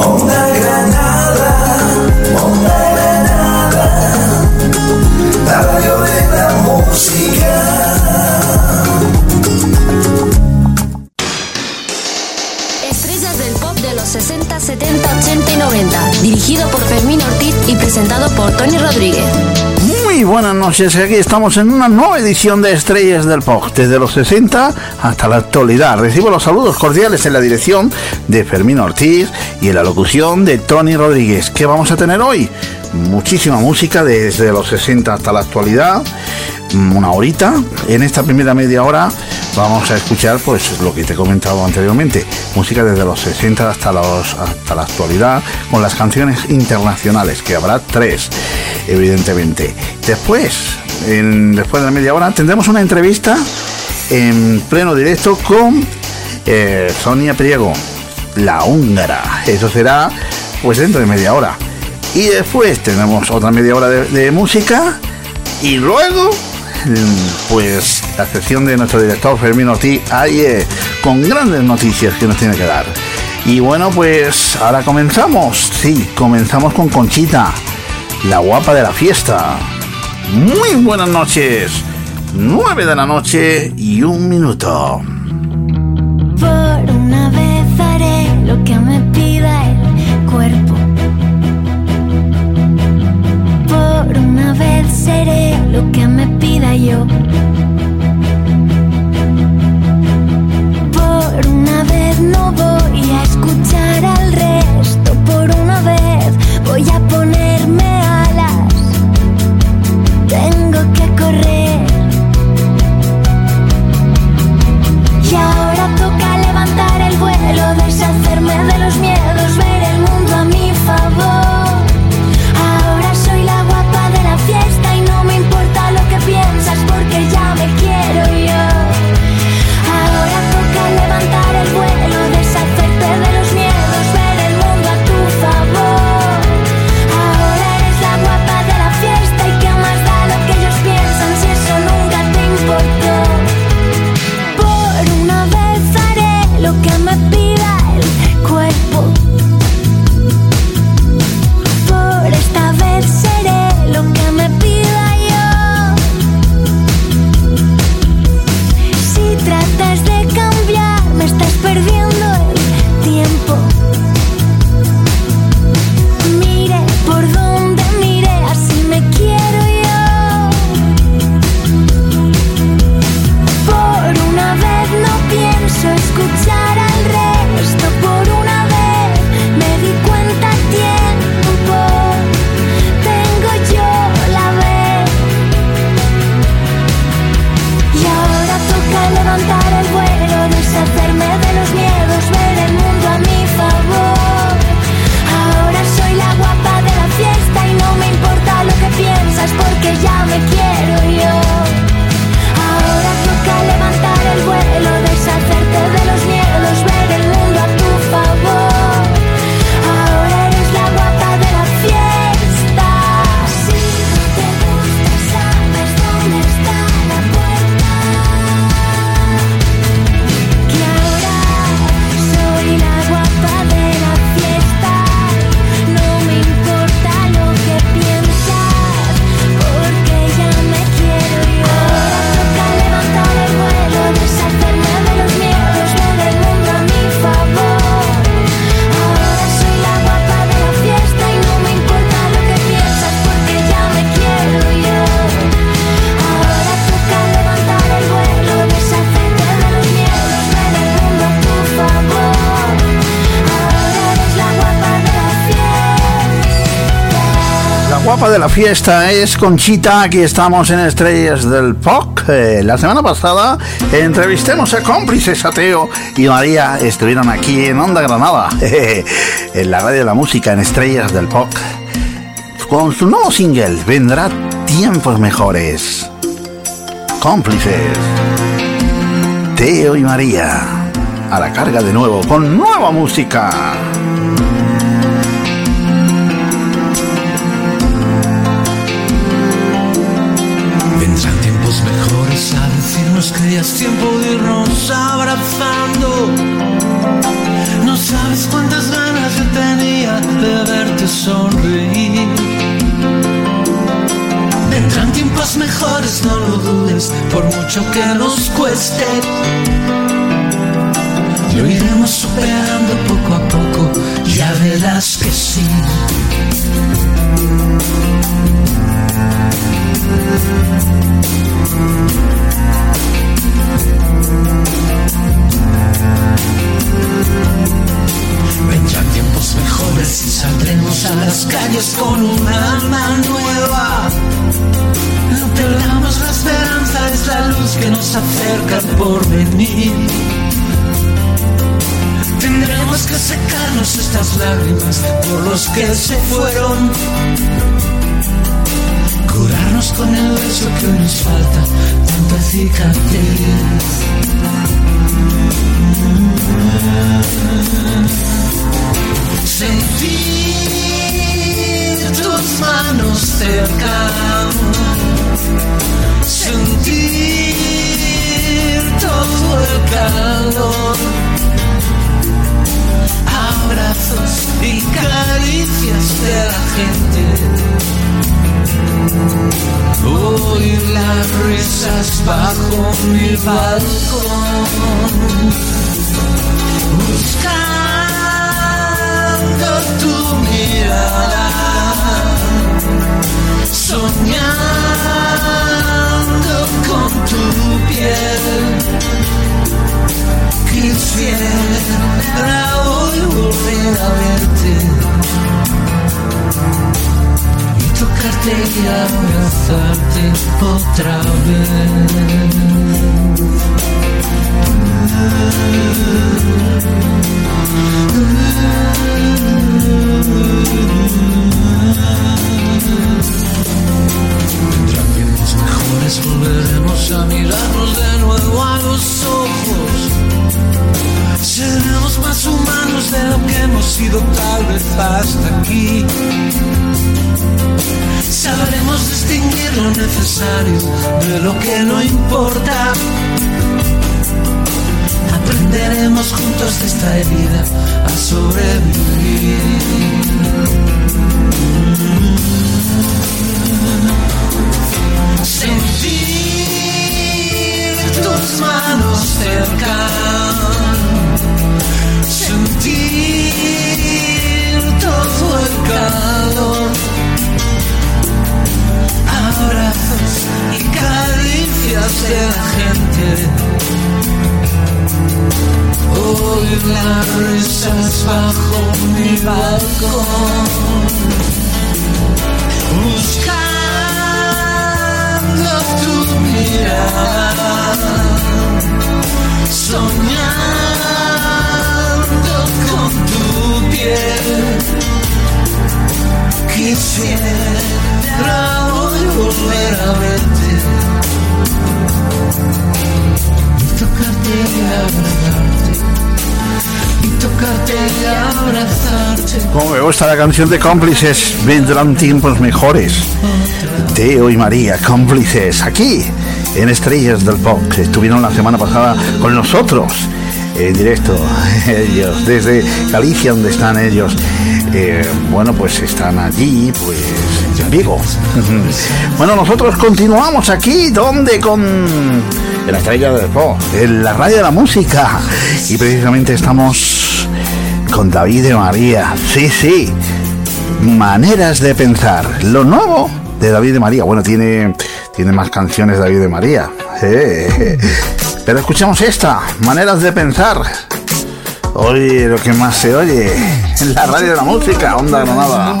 Granada, Granada, música. Estrellas del pop de los 60, 70, 80 y 90. Dirigido por Fermín Ortiz y presentado por Tony Rodríguez. Buenas noches, aquí estamos en una nueva edición de Estrellas del Pop, desde los 60 hasta la actualidad. Recibo los saludos cordiales en la dirección de Fermín Ortiz y en la locución de Tony Rodríguez. ¿Qué vamos a tener hoy? Muchísima música desde los 60 hasta la actualidad, una horita. En esta primera media hora vamos a escuchar pues lo que te he comentado anteriormente, música desde los 60 hasta, los, hasta la actualidad, con las canciones internacionales, que habrá tres, evidentemente. Después, después de la media hora, tendremos una entrevista en pleno directo con eh, Sonia Priego, la húngara. Eso será pues dentro de media hora. Y después tenemos otra media hora de, música y luego pues la sección de nuestro director Fermín Ortiz eh, con grandes noticias que nos tiene que dar. Y bueno, pues ahora comenzamos. Sí, comenzamos con Conchita, la guapa de la fiesta. Muy buenas noches. 9 de la noche y un minuto. Por una vez haré lo que me pida el cuerpo. Por una vez seré lo que me pida Por una vez no voy a escuchar al resto. Por una vez voy a ponerme alas. Tengo que correr. Y ahora toca levantar el vuelo, deshacerme de los miedos, La fiesta es Conchita, aquí estamos en Estrellas del Pop. Eh, la semana pasada entrevistemos a cómplices Ateo y María, estuvieron aquí en Onda Granada, en la radio de la música en Estrellas del Pop. Con su nuevo single, Vendrá Tiempos Mejores. Cómplices. Teo y María, a la carga de nuevo, con nueva música. Ya es tiempo de irnos abrazando. No sabes cuántas ganas yo tenía sonreír. Vendrán tiempos mejores, no lo dudes, por mucho que nos cueste. Lo iremos superando poco a poco, ya verás que sí. Vendrán tiempos mejores y saldremos a las calles con un alma nueva. No perdamos la esperanza, es la luz que nos acerca al porvenir. Tendremos que secarnos estas lágrimas por los que se fueron. Con el beso que nos falta, tanta cicatriz. Sentir tus manos cerca, sentir todo el calor, abrazos y caricias de la gente. Oír las risas bajo mi balcón buscando tu mirada, soñando con tu piel. Quisiera hoy volver a verte y tocarte y abrazarte otra Vendrán tiempos mejores, volveremos a mirarnos de nuevo a los ojos. Seremos más humanos de lo que hemos sido tal vez hasta aquí. Sabremos distinguir lo necesario de lo que no importa. Aprenderemos juntos de esta herida a sobrevivir. La canción de cómplices, vendrán tiempos mejores. Teo y María, cómplices, aquí en Estrellas del Pop, que estuvieron la semana pasada con nosotros en directo. Ellos, desde Galicia, donde están ellos. Eh, bueno, pues están allí, pues en Vigo. Bueno, nosotros continuamos aquí, donde con en la estrella del pop, en la radio de la música. Y precisamente estamos con David de María. Sí, sí. Maneras de pensar. Lo nuevo de David de María. Bueno, tiene, tiene más canciones David de María. Pero escuchamos esta. Maneras de pensar. Oye, lo que más se oye en la radio de la música, Onda Granada.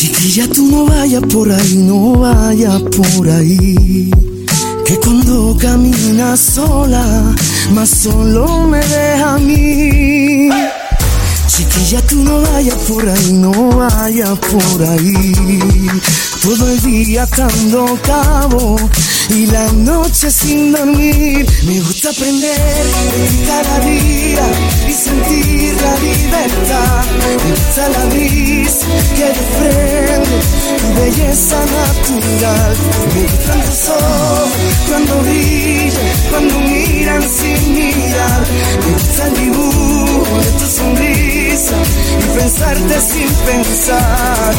Chiquilla, tú no vayas por ahí, no vayas por ahí. Que cuando caminas sola, más solo me deja a mí. Chiquilla, tú no vayas por ahí, no vayas por ahí. Todo el día atando cabo y la noche sin dormir. Me gusta aprender cada día y sentir la libertad. Me gusta la brisa que desprende tu belleza natural. Me gustan tus ojos cuando brillan, cuando miran sin mirar. Me gusta el dibujo de tu sonrisa y pensarte sin pensar.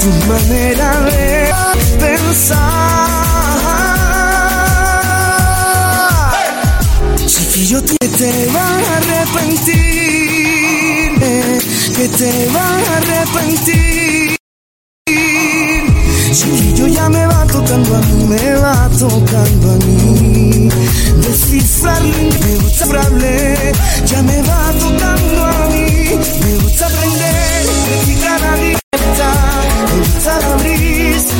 Tu manera de pensar. Chiquillo, te, te vas a arrepentir, que te vas a arrepentir. Chiquillo ya me va tocando a mí, me va tocando a mí. Descifrar me gusta hablarle, ya me va tocando a mí. Me gusta aprender de ti cada libertad. Me gusta la brisa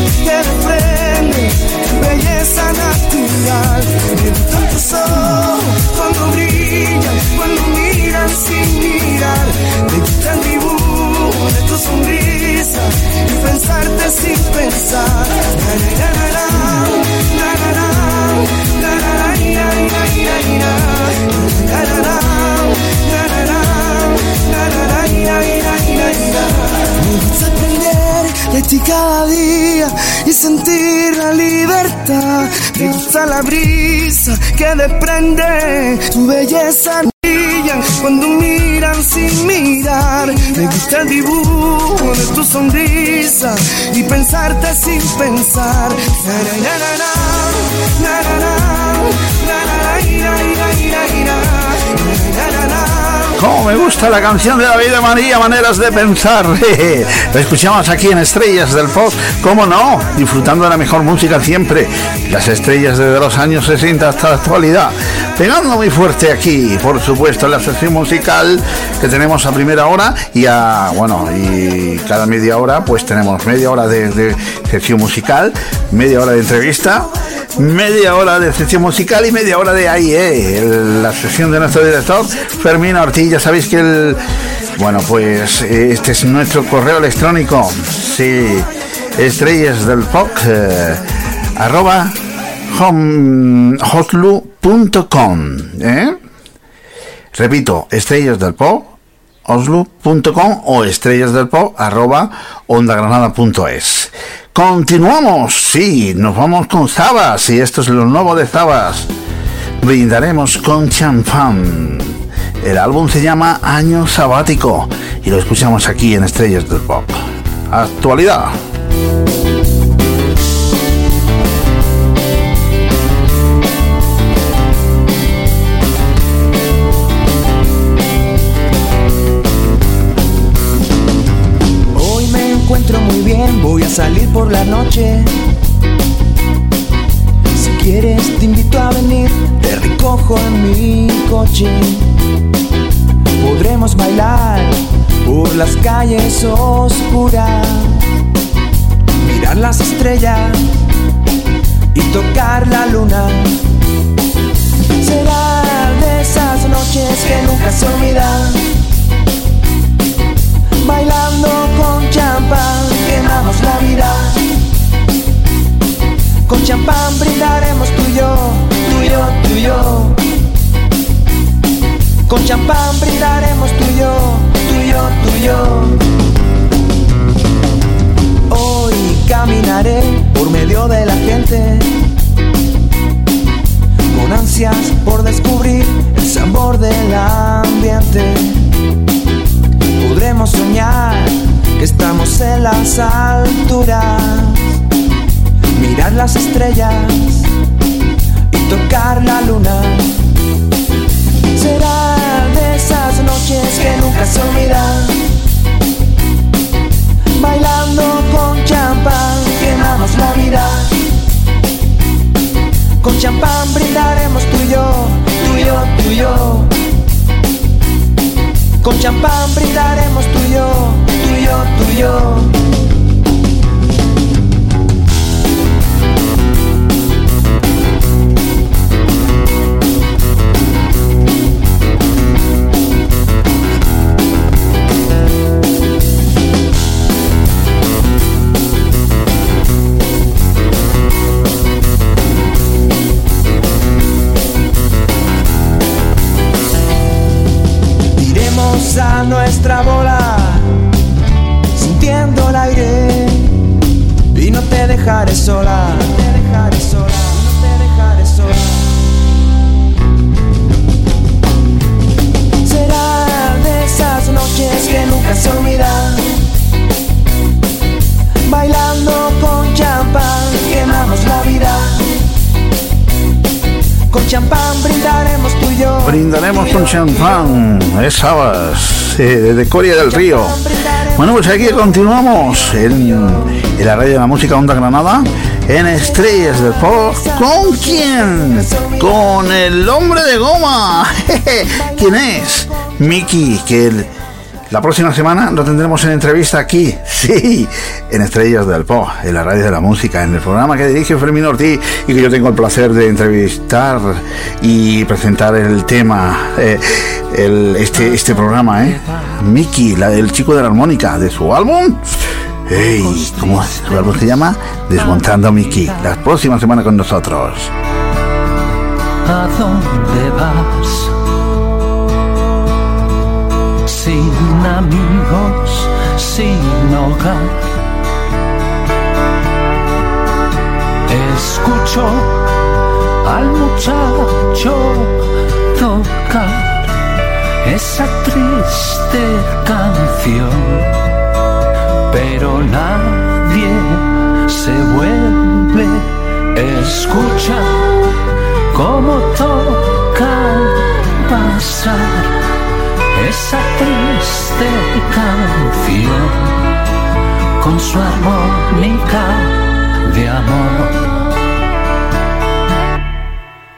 tu belleza natural. Me gustan tus ojos Me gusta aprender de cada día y sentir la libertad. Me gusta la brisa que desprende tu belleza cuando miran sin mirar. Me gusta el dibujo de tu sonrisa y pensarte sin pensar. Na, na, na, Cómo me gusta la canción de David de María, Maneras de Pensar. La escuchamos aquí en Estrellas del Pop. ¿Cómo no? Disfrutando de la mejor música siempre. Las estrellas desde los años 60 hasta la actualidad. Pegando muy fuerte aquí, por supuesto, la sección musical que tenemos a primera hora y a, bueno, y cada media hora pues tenemos media hora de, sección musical, media hora de entrevista media hora de sección musical y media hora de ahí, eh, la sección de nuestro director, Fermín Ortiz. Ya sabéis que el. Bueno, pues eh, este es nuestro correo electrónico. Sí, estrellas del pop, eh, arroba hotlu.com. ¿eh? Repito, estrellas del pop oslo.com o estrellas del pop arroba ondagranada.es. Continuamos, sí, nos vamos con Zabas y esto es lo nuevo de Zabas. Brindaremos con champán. El álbum se llama Año Sabático y lo escuchamos aquí en Estrellas del Pop. Actualidad. Hoy me encuentro muy bien, voy a salir por la noche. Si quieres te invito a venir, te recojo en mi coche. Podremos bailar por las calles oscuras, mirar las estrellas y tocar la luna. Será de esas noches que nunca se olvidan bailando con champán, quemamos la vida. Con champán brindaremos tú y yo, tú y yo, tú y yo. Con champán brindaremos tú y yo, tú y yo, tú y yo. Hoy caminaré por medio de la gente, con ansias por descubrir el sabor del ambiente podremos soñar que estamos en las alturas, mirar las estrellas tocar la luna. Será de esas noches que nunca se olvidan, bailando con champán, quemamos la vida. Con champán brindaremos tú y yo, tú yo, tú yo. Con champán brindaremos tú y yo, tú yo, tú yo. nuestra bola, sintiendo el aire y no te dejaré sola, no te dejaré sola, no te dejaré sola. Será de esas noches que nunca se olvidan, bailando con champán quemamos la vida. Con champán brindaremos tú y yo. Brindaremos con champán, es sabas eh, de Coria del Río. Bueno, pues aquí continuamos en, la radio de la música Onda Granada, en Estrellas del Pop. ¿Con quién? Con el hombre de goma. ¿Quién es? Miki, que la próxima semana lo tendremos en entrevista aquí, sí, en Estrellas del Pop, en la radio de la música, en el programa que dirige Fermín Ortiz y que yo tengo el placer de entrevistar y presentar el tema, eh, el- este, este programa, ¿eh? Miki, la, el chico de la armónica, de su álbum. Ey, ¿Cómo su álbum se llama? Desmontando Miki. La próxima semana con nosotros. ¿A dónde vas? Sin amigos, hogar. Escucho al muchacho tocar esa triste canción, pero nadie se vuelve a escuchar cómo toca pasar esa triste canción con su armónica de amor.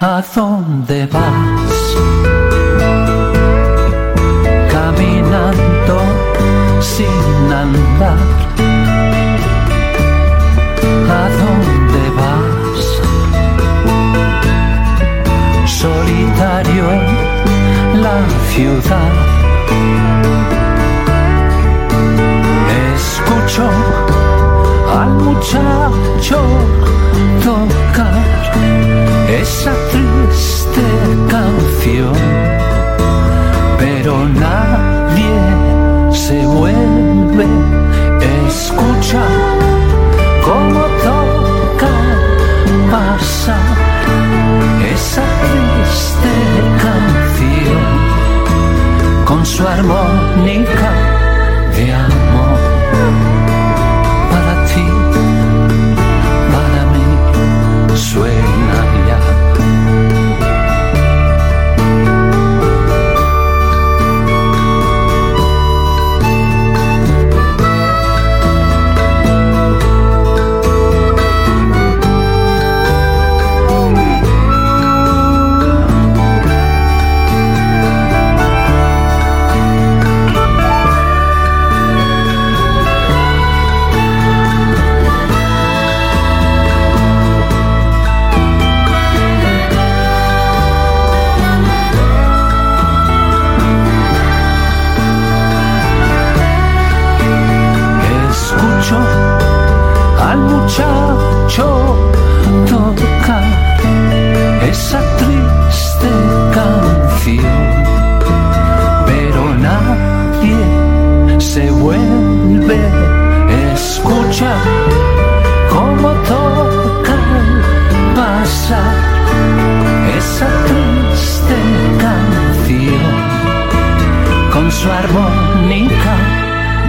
¿A dónde vas? Caminando sin andar. ¿A dónde vas? solitario en la ciudad. Muchacho tocar esa triste canción, pero nadie se vuelve a escuchar cómo toca pasar esa triste canción con su armónica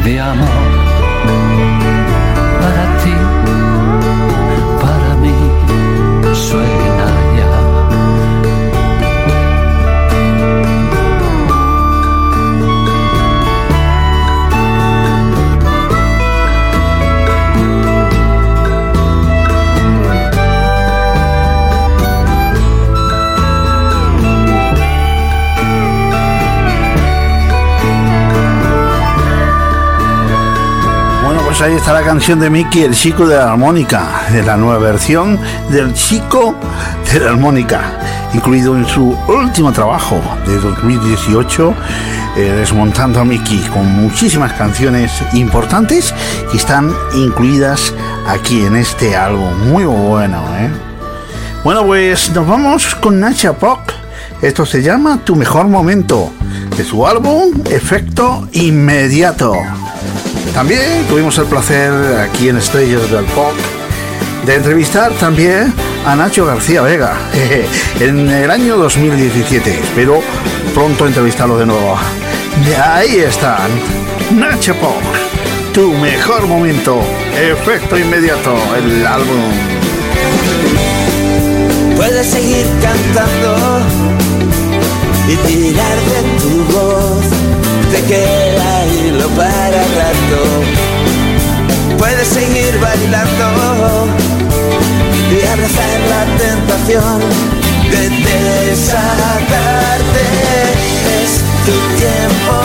de amor ahí está la canción de Mickey, el chico de la armónica, de la nueva versión del chico de la armónica, incluido en su último trabajo de 2018, eh, Desmontando a Mickey, con muchísimas canciones importantes que están incluidas aquí en este álbum. Muy bueno, ¿eh? Bueno, pues nos vamos con Nacha Pop. Esto se llama Tu mejor momento, de su álbum Efecto Inmediato. También tuvimos el placer aquí en Estrellas del Pop de entrevistar también a Nacho García Vega en el año 2017. Espero pronto entrevistarlo de nuevo. Ahí están Nacho Pop, tu mejor momento, efecto inmediato, el álbum. Puedes seguir cantando y tirar de tu voz, te queda hilo para rato. Puedes seguir bailando y abrazar la tentación de desatarte. Es tu tiempo,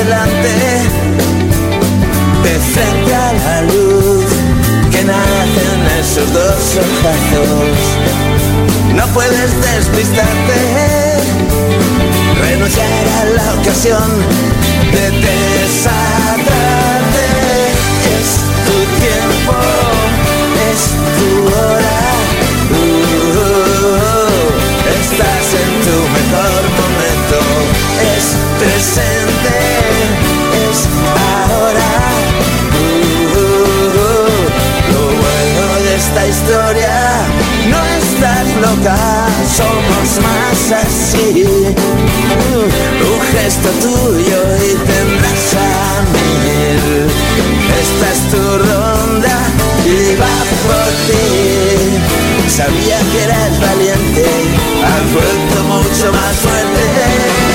adelante, de frente a la luz que nace en esos dos ojazos. No puedes despistarte, renunciar a la ocasión de desatarte. Esta historia, no estás loca, somos más así. Un gesto tuyo y tendrás a mil. Esta es tu ronda y va por ti. Sabía que eras valiente, has vuelto mucho más fuerte.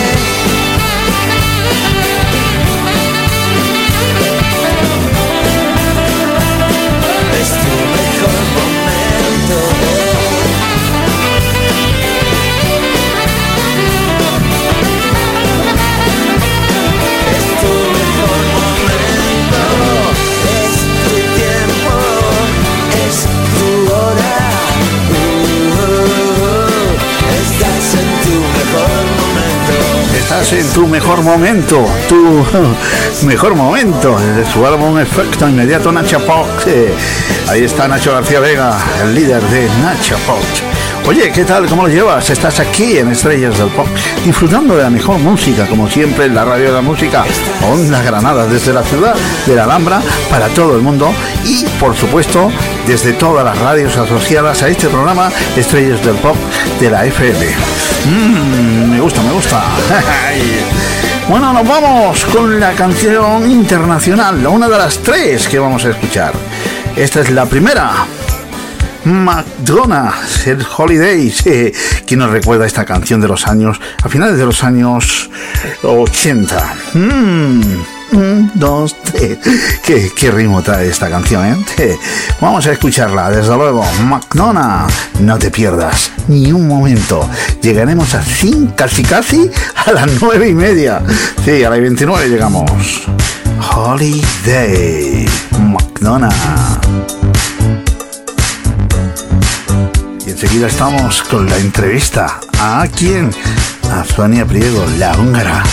En tu mejor momento, tu mejor momento, de su álbum Efecto Inmediato Nacho Pop. Eh, Ahí está Nacho García Vega, el líder de Nacho Pop. Oye, ¿qué tal? ¿Cómo lo llevas? Estás aquí en Estrellas del Pop, disfrutando de la mejor música, como siempre en la radio de la música, Onda Granada, desde la ciudad de la Alhambra, para todo el mundo y, por supuesto, desde todas las radios asociadas a este programa Estrellas del Pop de la FM. Mm, me gusta, me gusta. bueno, nos vamos con la canción internacional, una de las tres que vamos a escuchar. Esta es la primera. McDonald's, el Holidays. Eh, ¿Quién nos recuerda esta canción de los años, a finales de los años 80? Mm, un, dos, tres. ¿Qué, qué ritmo trae esta canción, ¿eh? Vamos a escucharla, desde luego. McDonald's, no te pierdas ni un momento. Llegaremos así, casi casi, a las nueve y media. Sí, a las 29 llegamos. Holiday, McDonald's. Enseguida estamos con la entrevista. ¿A quién? A Sonia Priego, la húngara.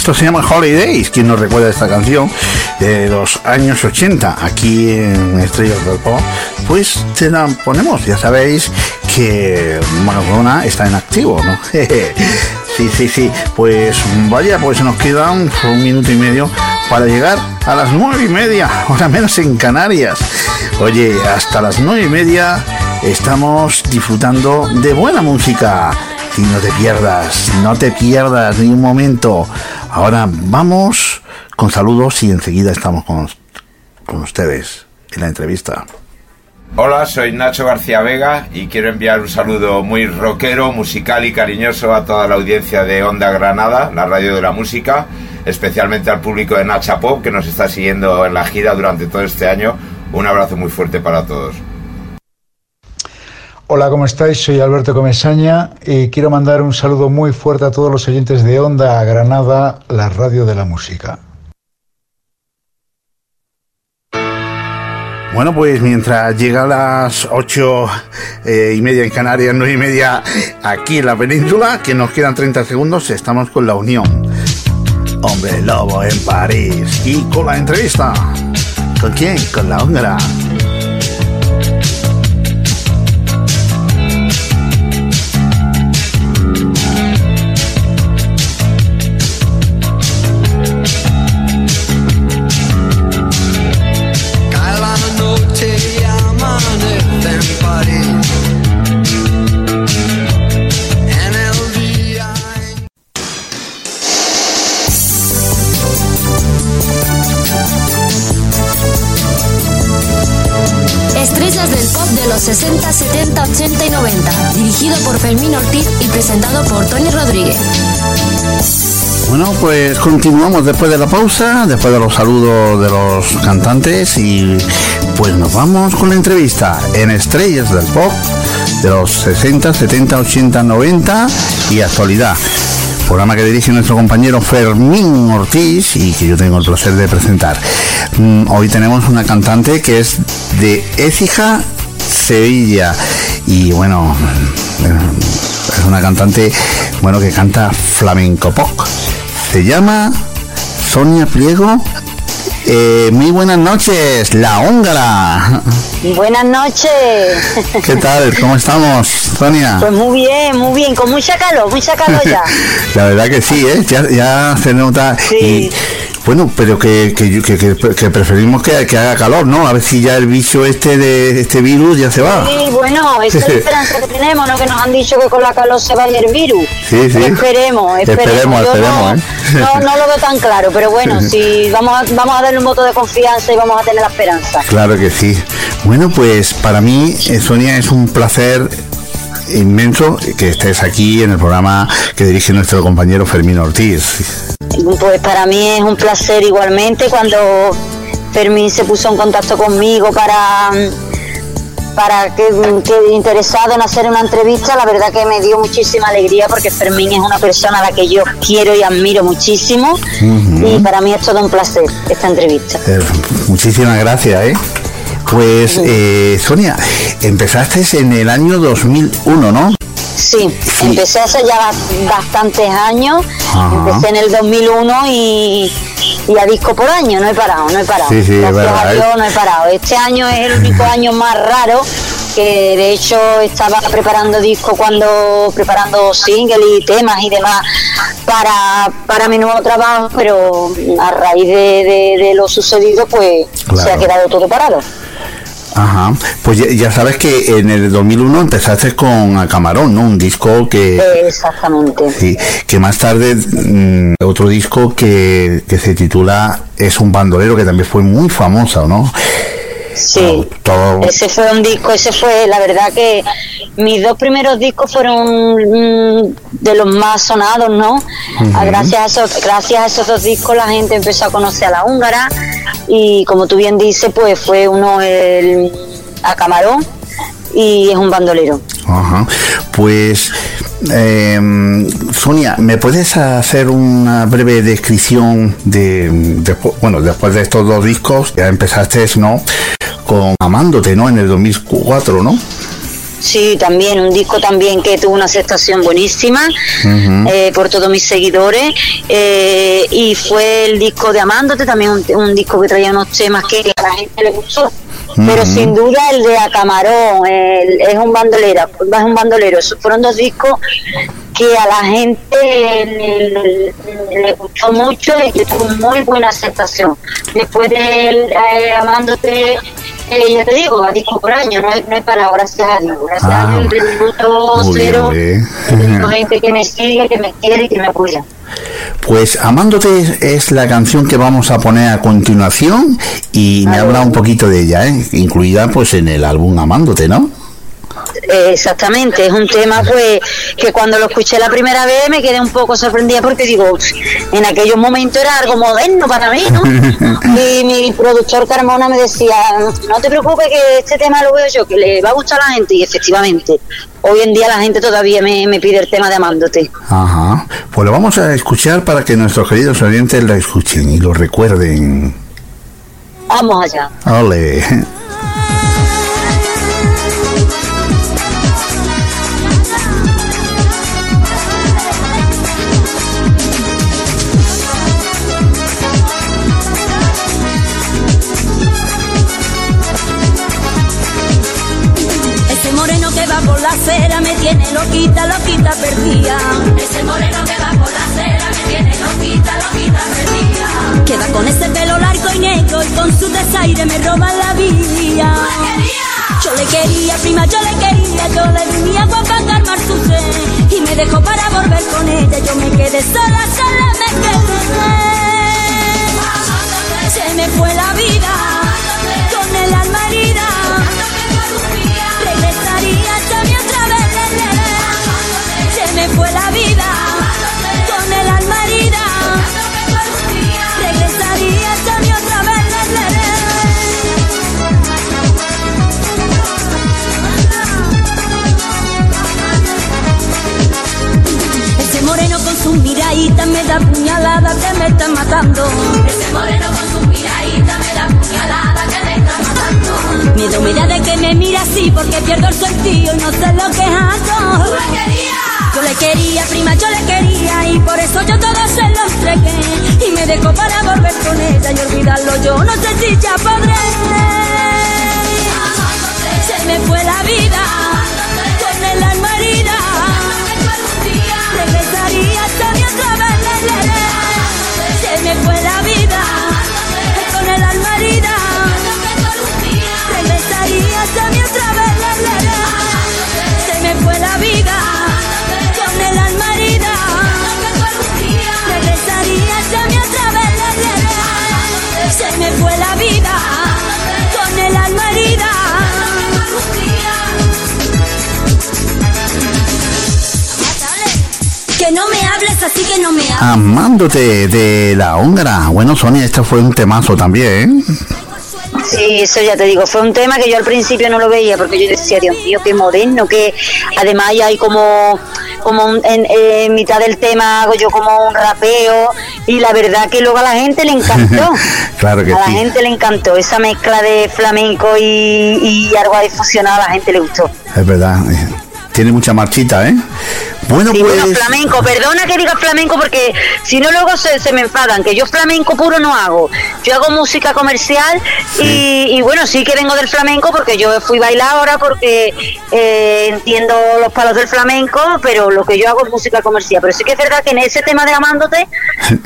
Esto se llama Holidays, quien nos recuerda esta canción de los años 80 aquí en Estrellas del Pop, pues te la ponemos, ya sabéis que McDonald's está en activo, ¿no? sí, sí, sí, pues vaya, pues nos quedan un minuto y medio para llegar a las nueve y media, hora menos en Canarias. Oye, hasta las nueve y media estamos disfrutando de buena música. Y no te pierdas, no te pierdas ni un momento. Ahora vamos con saludos y enseguida estamos con, con ustedes en la entrevista. Hola, soy Nacho García Vega y quiero enviar un saludo muy rockero, musical y cariñoso a toda la audiencia de Onda Granada, la radio de la música, especialmente al público de Nacha Pop que nos está siguiendo en la gira durante todo este año. Un abrazo muy fuerte para todos. Hola, ¿cómo estáis? Soy Alberto Comesaña y quiero mandar un saludo muy fuerte a todos los oyentes de Onda Granada, la radio de la música. Bueno, pues mientras llega a las ocho eh, y media en Canarias, nueve y media aquí en la península, que nos quedan 30 segundos, estamos con la Unión. Hombre Lobo en París. Y con la entrevista. ¿Con quién? Con la húngara. 60, 70, 80 y 90. Dirigido por Fermín Ortiz y presentado por Tony Rodríguez. Bueno, pues continuamos después de la pausa, después de los saludos de los cantantes y pues nos vamos con la entrevista en Estrellas del Pop de los 60, 70, 80, 90 y actualidad. Programa que dirige nuestro compañero Fermín Ortiz y que yo tengo el placer de presentar. Mm, Hoy tenemos una cantante que es de Écija, Sevilla. Y bueno, eh, es una cantante bueno que canta flamenco pop. Se llama Sonia Pliego. Eh, muy buenas noches, la húngara. Buenas noches. ¿Qué tal? ¿Cómo estamos, Sonia? Pues muy bien, muy bien, con mucha calor, mucha calor ya. La verdad que sí, ¿eh? ya, ya se nota. Y, bueno, pero que, que, que- que- que preferimos que, que haga calor, ¿no? A ver si ya el bicho este de este virus ya se va. Sí, bueno, esa es la esperanza que tenemos, ¿no? Que nos han dicho que con la calor se va el virus. Sí, sí. Esperemos, esperemos. Esperemos, Yo esperemos, no, ¿eh? no, no lo veo tan claro, pero bueno, si vamos a, vamos a darle un voto de confianza y vamos a tener la esperanza. Claro que sí. Bueno, pues para mí, eh, Sonia, es un placer inmenso que estés aquí en el programa que dirige nuestro compañero Fermín Ortiz. Pues para mí es un placer igualmente cuando Fermín se puso en contacto conmigo para para que, que interesado en hacer una entrevista, la verdad que me dio muchísima alegría porque Fermín es una persona a la que yo quiero y admiro muchísimo y para mí es todo un placer esta entrevista. Eh, muchísimas gracias, ¿eh? Pues, eh, Sonia, empezaste en el año 2001, ¿no? Sí, empecé hace ya bas- bastantes años, Ajá. empecé en el 2001 y, y a disco por año, no he parado, no he parado. Sí, sí, Gracias verdad, a ¿eh? Dios no he parado. Este año es el único año más raro que de hecho estaba preparando disco cuando preparando singles y temas y demás para, para mi nuevo trabajo, pero a raíz de, de- de lo sucedido pues se ha quedado todo parado. Ajá. Pues ya, ya sabes que en el 2001 empezaste con A Camarón, ¿no? Un disco que... Exactamente. Sí, que más tarde mm, otro disco que, que se titula Es un bandolero, que también fue muy famoso, ¿no? Sí, Todo, ese fue un disco, ese fue, la verdad que mis dos primeros discos fueron de los más sonados, ¿no? Ah, Gracias a, esos, gracias a esos dos discos la gente empezó a conocer a la húngara y como tú bien dices, pues fue uno el a Camarón y es un bandolero. Ajá. Pues, em, Sonia, ¿me puedes hacer una breve descripción de, de- bueno, después de estos dos discos, ya empezaste, ¿no? Con Amándote, ¿no? En el 2004, ¿no? Sí, también, un disco también que tuvo una aceptación buenísima eh, por todos mis seguidores. eh, y fue el disco de Amándote, también un, un disco que traía unos temas que a la gente le gustó. Pero sin duda el de Acamarón, el- es un bandolero, es un bandolero. Esos Fueron dos discos que a la gente le, le- le gustó mucho y que tuvo muy buena aceptación. Después de eh, Amándote, eh, ya te digo, a disco por año, no es, no para gracias a Dios. Gracias Ah, a Dios, desde el bien, cero, tengo gente que me sigue, que me quiere y que me apoya. Pues Amándote es, la canción que vamos a poner a continuación y me habla un poquito de ella, ¿eh? incluida pues en el álbum Amándote, ¿no? Exactamente, es un tema pues que cuando lo escuché la primera vez me quedé un poco sorprendida porque digo, en aquellos momentos era algo moderno para mí, ¿no? Y mi productor Carmona me decía, no te preocupes que este tema lo veo yo, que le va a gustar a la gente y efectivamente, hoy en día la gente todavía me, me pide el tema de Amándote. Ajá. Pues lo vamos a escuchar para que nuestros queridos oyentes lo escuchen y lo recuerden. Vamos allá. Ole. Acera me tiene loquita, loquita perdida. Ese moreno que va por la acera me tiene loquita, loquita perdida. Que va con ese pelo largo y negro y con su desaire me roba la vida. Yo le quería, prima, yo le quería, yo le agua para calmar su sed. Y me dejó para volver con ella, yo me quedé sola, sola me quedé. Se me fue la vida con el alma herida. Miradita me da puñalada que me está matando. Ese moreno con su miradita me da puñalada que me está matando. Miedo me da de que me mira así porque pierdo el sentido y no sé lo que hago. Yo le quería, prima, yo le quería y por eso yo todo se lo entregué. Y me dejó para volver con ella y olvidarlo yo no sé si ya podré. Se me fue la vida Se me fue la vida con el alma herida. Que no me hables así que no me hables. Amándote de la húngara. Bueno, Sonia, este fue un temazo también. ¿eh? Sí, eso ya te digo, fue un tema que yo al principio no lo veía porque yo decía, Dios mío, qué moderno, que además ya hay como, como un- en, en mitad del tema hago yo como un rapeo y la verdad que luego a la gente le encantó. Claro que a la sí. gente le encantó, esa mezcla de flamenco y, y algo ahí fusionado a la gente le gustó. Es verdad. Tiene mucha marchita, ¿eh? Bueno, Sí, pues. bueno, flamenco, perdona que diga flamenco porque si no luego se, se me enfadan, que yo flamenco puro no hago. Yo hago música comercial y, y bueno, sí que vengo del flamenco porque yo fui bailadora porque eh, entiendo los palos del flamenco, pero lo que yo hago es música comercial. Pero sí que es verdad que en ese tema de Amándote,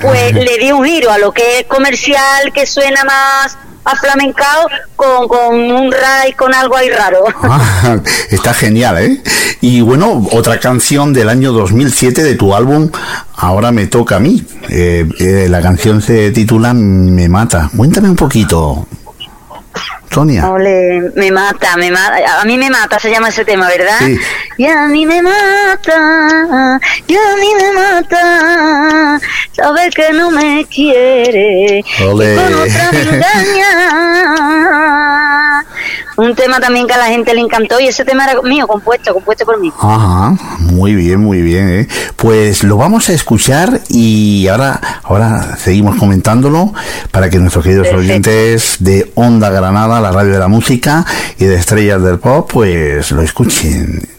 pues le di un giro a lo que es comercial, que suena más a flamencao con, con un ray, con algo ahí raro. Ah, está genial, ¿eh? Y bueno, otra canción del año 2007 de tu álbum Ahora me toca a mí. Eh, eh, la canción se titula Me mata. Cuéntame un poquito, Sonia. Ole, me mata, me mata. A mí me mata, se llama ese tema, ¿verdad? Sí. Y a mí me mata, y a mí me mata, saber que no me quiere, Ole. y con otra me engaña. Un tema también que a la gente le encantó y ese tema era mío, compuesto, compuesto por mí. Ajá, muy bien, muy bien. ¿eh? Pues lo vamos a escuchar y ahora, ahora seguimos comentándolo para que nuestros queridos Perfecto. oyentes de Onda Granada, la radio de la música y de Estrellas del Pop, pues lo escuchen.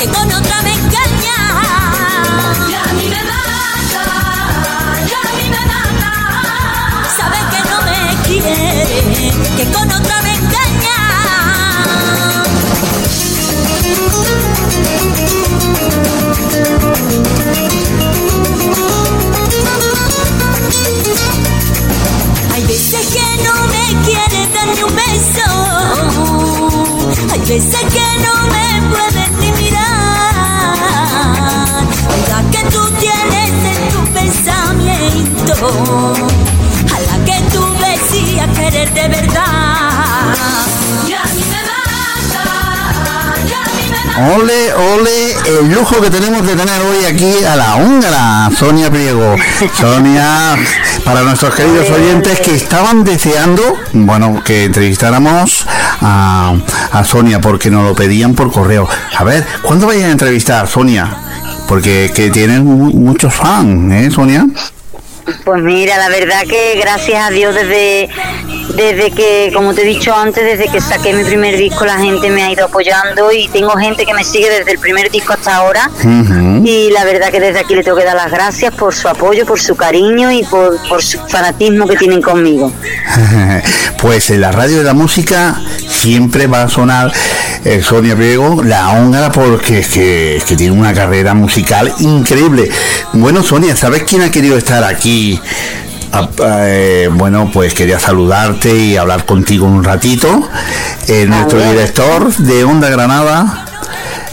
Que con otra me engaña. Y a mí me mata, y a mí me mata. Sabe que no me quiere, que con otra me engaña. Hay veces que no me quiere dar ni un beso. Hay veces que no me puedes ni mirar. La que tú tienes en tu pensamiento. A la que tú decías querer de verdad. Y a mí me mata, y a mí me mata. Ole, ole, el lujo que tenemos de tener hoy aquí a la húngara, Sonia Priego. Sonia, para nuestros queridos oyentes que estaban deseando, bueno, que entrevistáramos a, a Sonia porque nos lo pedían por correo. A ver, ¿cuándo vayan a entrevistar, Sonia? Porque que tienen mu- muchos fans, ¿eh, Sonia? Pues mira, la verdad que gracias a Dios desde, desde que, como te he dicho antes, desde que saqué mi primer disco la gente me ha ido apoyando y tengo gente que me sigue desde el primer disco hasta ahora y la verdad que desde aquí le tengo que dar las gracias por su apoyo, por su cariño y por, por su fanatismo que tienen conmigo. Pues en la radio de la música siempre va a sonar eh, Sonia Priego, la húngara, porque es que, es que tiene una carrera musical increíble. Bueno, Sonia, ¿sabes quién ha querido estar aquí? Ah, eh, bueno, pues quería saludarte y hablar contigo un ratito. Eh, nuestro ver. director de Onda Granada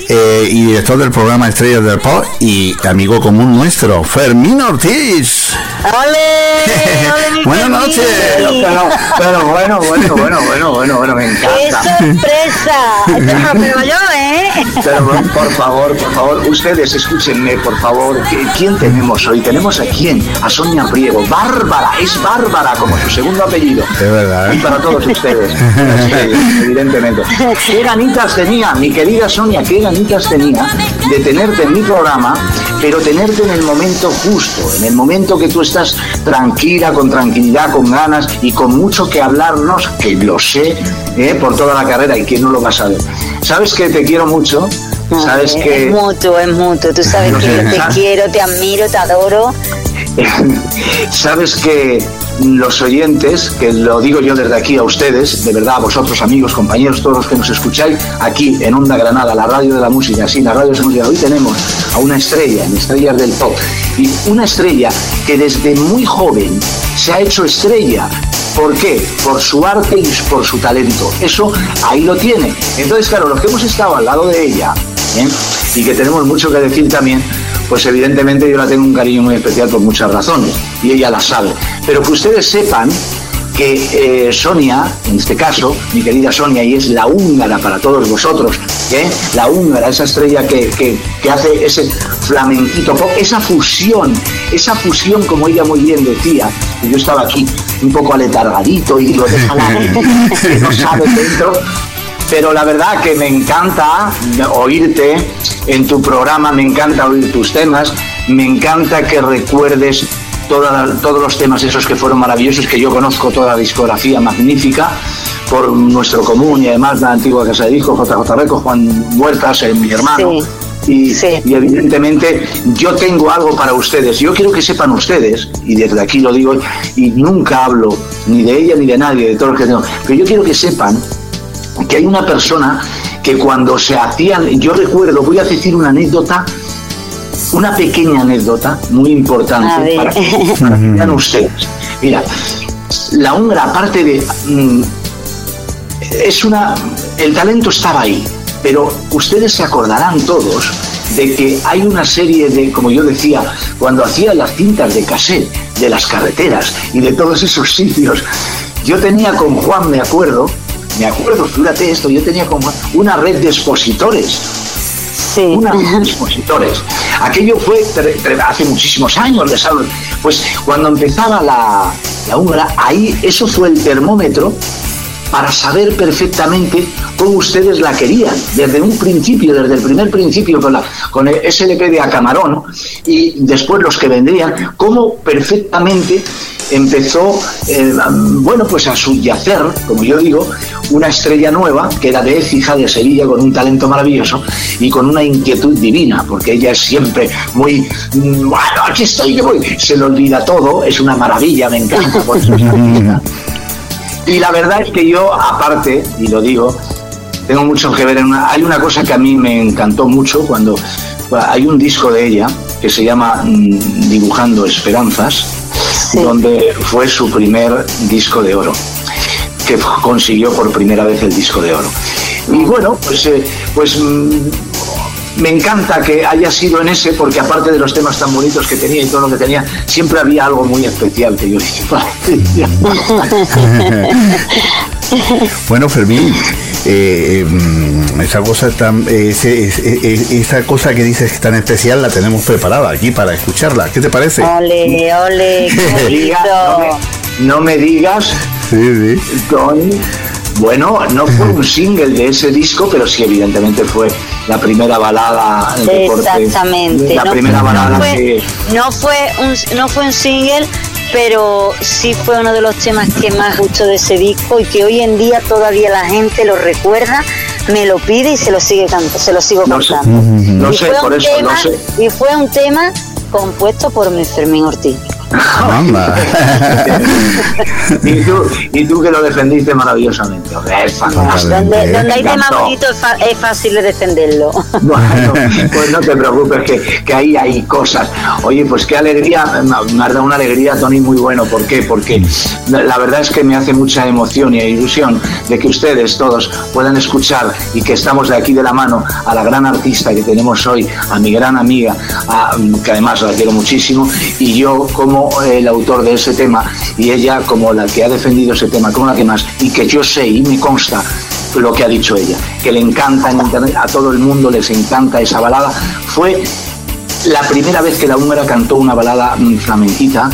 eh, y director del programa Estrellas del Pop y amigo común nuestro, Fermín Ortiz. ¡Ole! ¡Ole, mi Buenas noches. Pero, pero bueno, bueno, bueno, bueno, bueno, bueno, me ¡Qué encanta. sorpresa! Esto lo yo, ¿eh? Pero por favor, por favor, ustedes escúchenme, por favor. ¿Qui- ¿Quién tenemos hoy? Tenemos a quién? A Sonia Priego. Bárbara, es Bárbara, como su segundo apellido. Es verdad, Y ¿eh? para todos ustedes, sí, evidentemente. ¿Qué ganitas tenía, mi querida Sonia, qué ganitas tenía de tenerte en mi programa, pero tenerte en el momento justo, en el momento que tú estás tranquila, con tranquilidad, con ganas y con mucho que hablarnos, que lo sé, ¿eh? por toda la carrera y quién no lo va a saber. Sabes que te quiero mucho, sabes Es que... mutuo, es mutuo. Tú sabes que yo te quiero, te admiro, te adoro. Sabes que los oyentes, que lo digo yo desde aquí a ustedes, de verdad, a vosotros amigos, compañeros, todos los que nos escucháis, aquí en Onda Granada, la radio de la música, sí, la radio de la música, hoy tenemos a una estrella, en Estrellas del Pop, y una estrella que desde muy joven se ha hecho estrella. ¿Por qué? Por su arte y por su talento. Eso ahí lo tiene. Entonces, claro, los que hemos estado al lado de ella, ¿eh? y que tenemos mucho que decir también, pues evidentemente yo la tengo un cariño muy especial por muchas razones y ella la sabe. Pero que ustedes sepan que eh, Sonia, en este caso, mi querida Sonia, y es la húngara para todos vosotros, ¿eh? la húngara, esa estrella que, que- que hace ese flamenquito esa fusión, esa fusión como ella muy bien decía, que yo estaba aquí un poco aletargadito y lo deja la que no sabe dentro, pero la verdad que me encanta oírte en tu programa, me encanta oír tus temas, me encanta que recuerdes toda- todos los temas esos que fueron maravillosos, que yo conozco toda la discografía magnífica por nuestro común y además la antigua casa de discos, JJ Reco, Juan Huertas, eh, mi hermano. Sí. Y, y evidentemente yo tengo algo para ustedes. Yo quiero que sepan ustedes, y desde aquí lo digo, y nunca hablo ni de ella ni de nadie, de todos los que tengo, pero yo quiero que sepan que hay una persona que cuando se hacían, yo recuerdo, voy a decir una anécdota, una pequeña anécdota muy A importante para que, para que vean ustedes. Mira, la húngara, aparte de. Es una. El talento estaba ahí, pero ustedes se acordarán todos de que hay una serie de, como yo decía, cuando hacía las cintas de cassette de las carreteras y de todos esos sitios, yo tenía con Juan, me acuerdo, me acuerdo, fíjate esto, yo tenía con Juan una red de expositores. Una red de expositores. Aquello fue hace muchísimos años, les hablo. Pues cuando empezaba la, la húngara, ahí eso fue el termómetro para saber perfectamente cómo ustedes la querían, desde un principio, desde el primer principio con, la, con el SLP de Acamarón y después los que vendrían, cómo perfectamente empezó, eh, bueno, pues a subyacer, como yo digo, una estrella nueva, que era de Écija de Sevilla, con un talento maravilloso y con una inquietud divina, porque ella es siempre muy, mm, bueno, aquí estoy, yo voy, se le olvida todo, es una maravilla, me encanta, por eso. Y la verdad es que yo, aparte, y lo digo, tengo mucho que ver en una... Hay una cosa que a mí me encantó mucho cuando hay un disco de ella que se llama mm, Dibujando Esperanzas, donde fue su primer disco de oro, que consiguió por primera vez el disco de oro. Y bueno, pues, eh, pues mm, me encanta que haya sido en ese, porque aparte de los temas tan bonitos que tenía y todo lo que tenía, siempre había algo muy especial que yo dije, Bueno, Fermín, eh, mm, esa cosa tan, ese- ese- esa cosa que dices tan especial la tenemos preparada aquí para escucharla. ¿Qué te parece? Ole, ole, qué No me digas, no me- no me digas, Tony. Bueno, no fue un single de ese disco, pero sí, evidentemente fue la primera balada de corte- Exactamente. La no, primera no balada fue, que. no fue un no fue un single, pero sí fue uno de los temas que más gustó de ese disco y que hoy en día todavía la gente lo recuerda, me lo pide y se lo sigue cantando, se lo sigo No sé, cantando. no Y sé, por eso, no tema- sé. Y fue un tema compuesto por mi Fermín Ortiz. Anda. y, tú, y tú que lo defendiste maravillosamente. hombre, Es fantástico. Donde, donde hay temas bonitos es, fa- es fácil de defenderlo. Bueno, pues no te preocupes, que, que ahí hay cosas. Oye, pues qué alegría, me ha dado una alegría, Tony, muy bueno. ¿Por qué? Porque la la verdad es que me hace mucha emoción y ilusión de que ustedes todos puedan escuchar y que estamos de aquí de la mano a la gran artista que tenemos hoy, a mi gran amiga, a- que además la quiero muchísimo, y yo como el autor de ese tema, y ella como la que ha defendido ese tema, como la que más, y que yo sé y me consta lo que ha dicho ella, que le encanta en internet, a todo el mundo les encanta esa balada, fue la primera vez que la húngara cantó una balada mm, flamenquita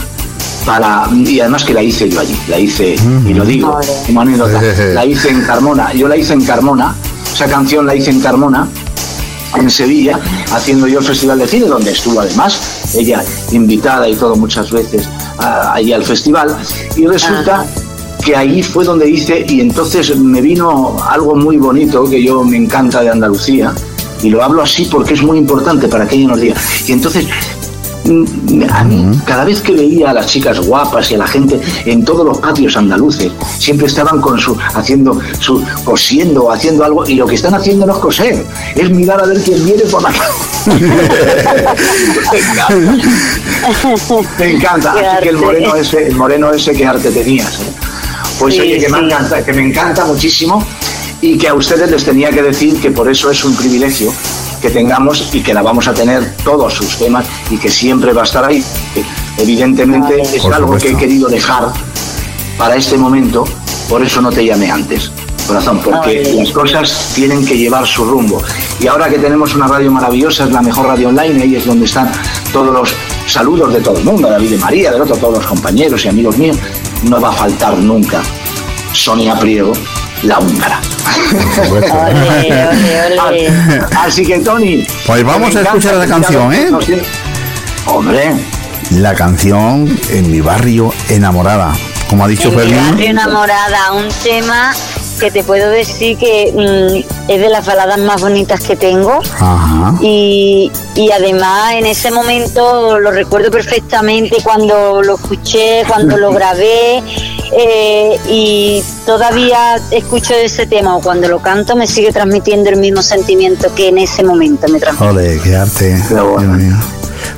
para y además que la hice yo allí, la hice y lo digo como anécdota, la hice en Carmona, yo la hice en Carmona, esa canción la hice en Carmona en Sevilla, haciendo yo el Festival de Cine, donde estuvo además ella invitada y todo muchas veces a- allí al festival, y resulta que ahí fue donde hice, y entonces me vino algo muy bonito que yo me encanta de Andalucía, y lo hablo así porque es muy importante para que ella nos diga. Y entonces a mí, cada vez que veía a las chicas guapas y a la gente en todos los patios andaluces, siempre estaban con su, haciendo, su, cosiendo o haciendo algo, y lo que están haciendo no es coser, es mirar a ver quién viene por la calle. Me encanta. Qué Así que el moreno ese, el moreno ese que arte tenías. ¿eh? Pues Sí, oye, que me encanta, que me encanta muchísimo y que a ustedes les tenía que decir que por eso es un privilegio que tengamos y que la vamos a tener todos sus temas y que siempre va a estar ahí. Evidentemente es Por algo que he querido dejar para este momento, por eso no te llamé antes, corazón, porque Vale. las cosas tienen que llevar su rumbo. Y ahora que tenemos una radio maravillosa, es la mejor radio online, ahí es donde están todos los saludos de todo el mundo, David y María, del otro, todos los compañeros y amigos míos, no va a faltar nunca Sonia Priego, la húngara. Ole. Así que Tony. Pues vamos a escuchar la canción, ¿eh? Hombre, La canción En mi barrio enamorada. Como ha dicho En mi barrio enamorada, un tema que te puedo decir que mm, es de las baladas más bonitas que tengo. Ajá. Y, y además en ese momento lo recuerdo perfectamente cuando lo escuché, cuando lo grabé eh, y todavía escucho ese tema o cuando lo canto me sigue transmitiendo el mismo sentimiento que en ese momento me transmitió. Ole, qué arte. Dios mío.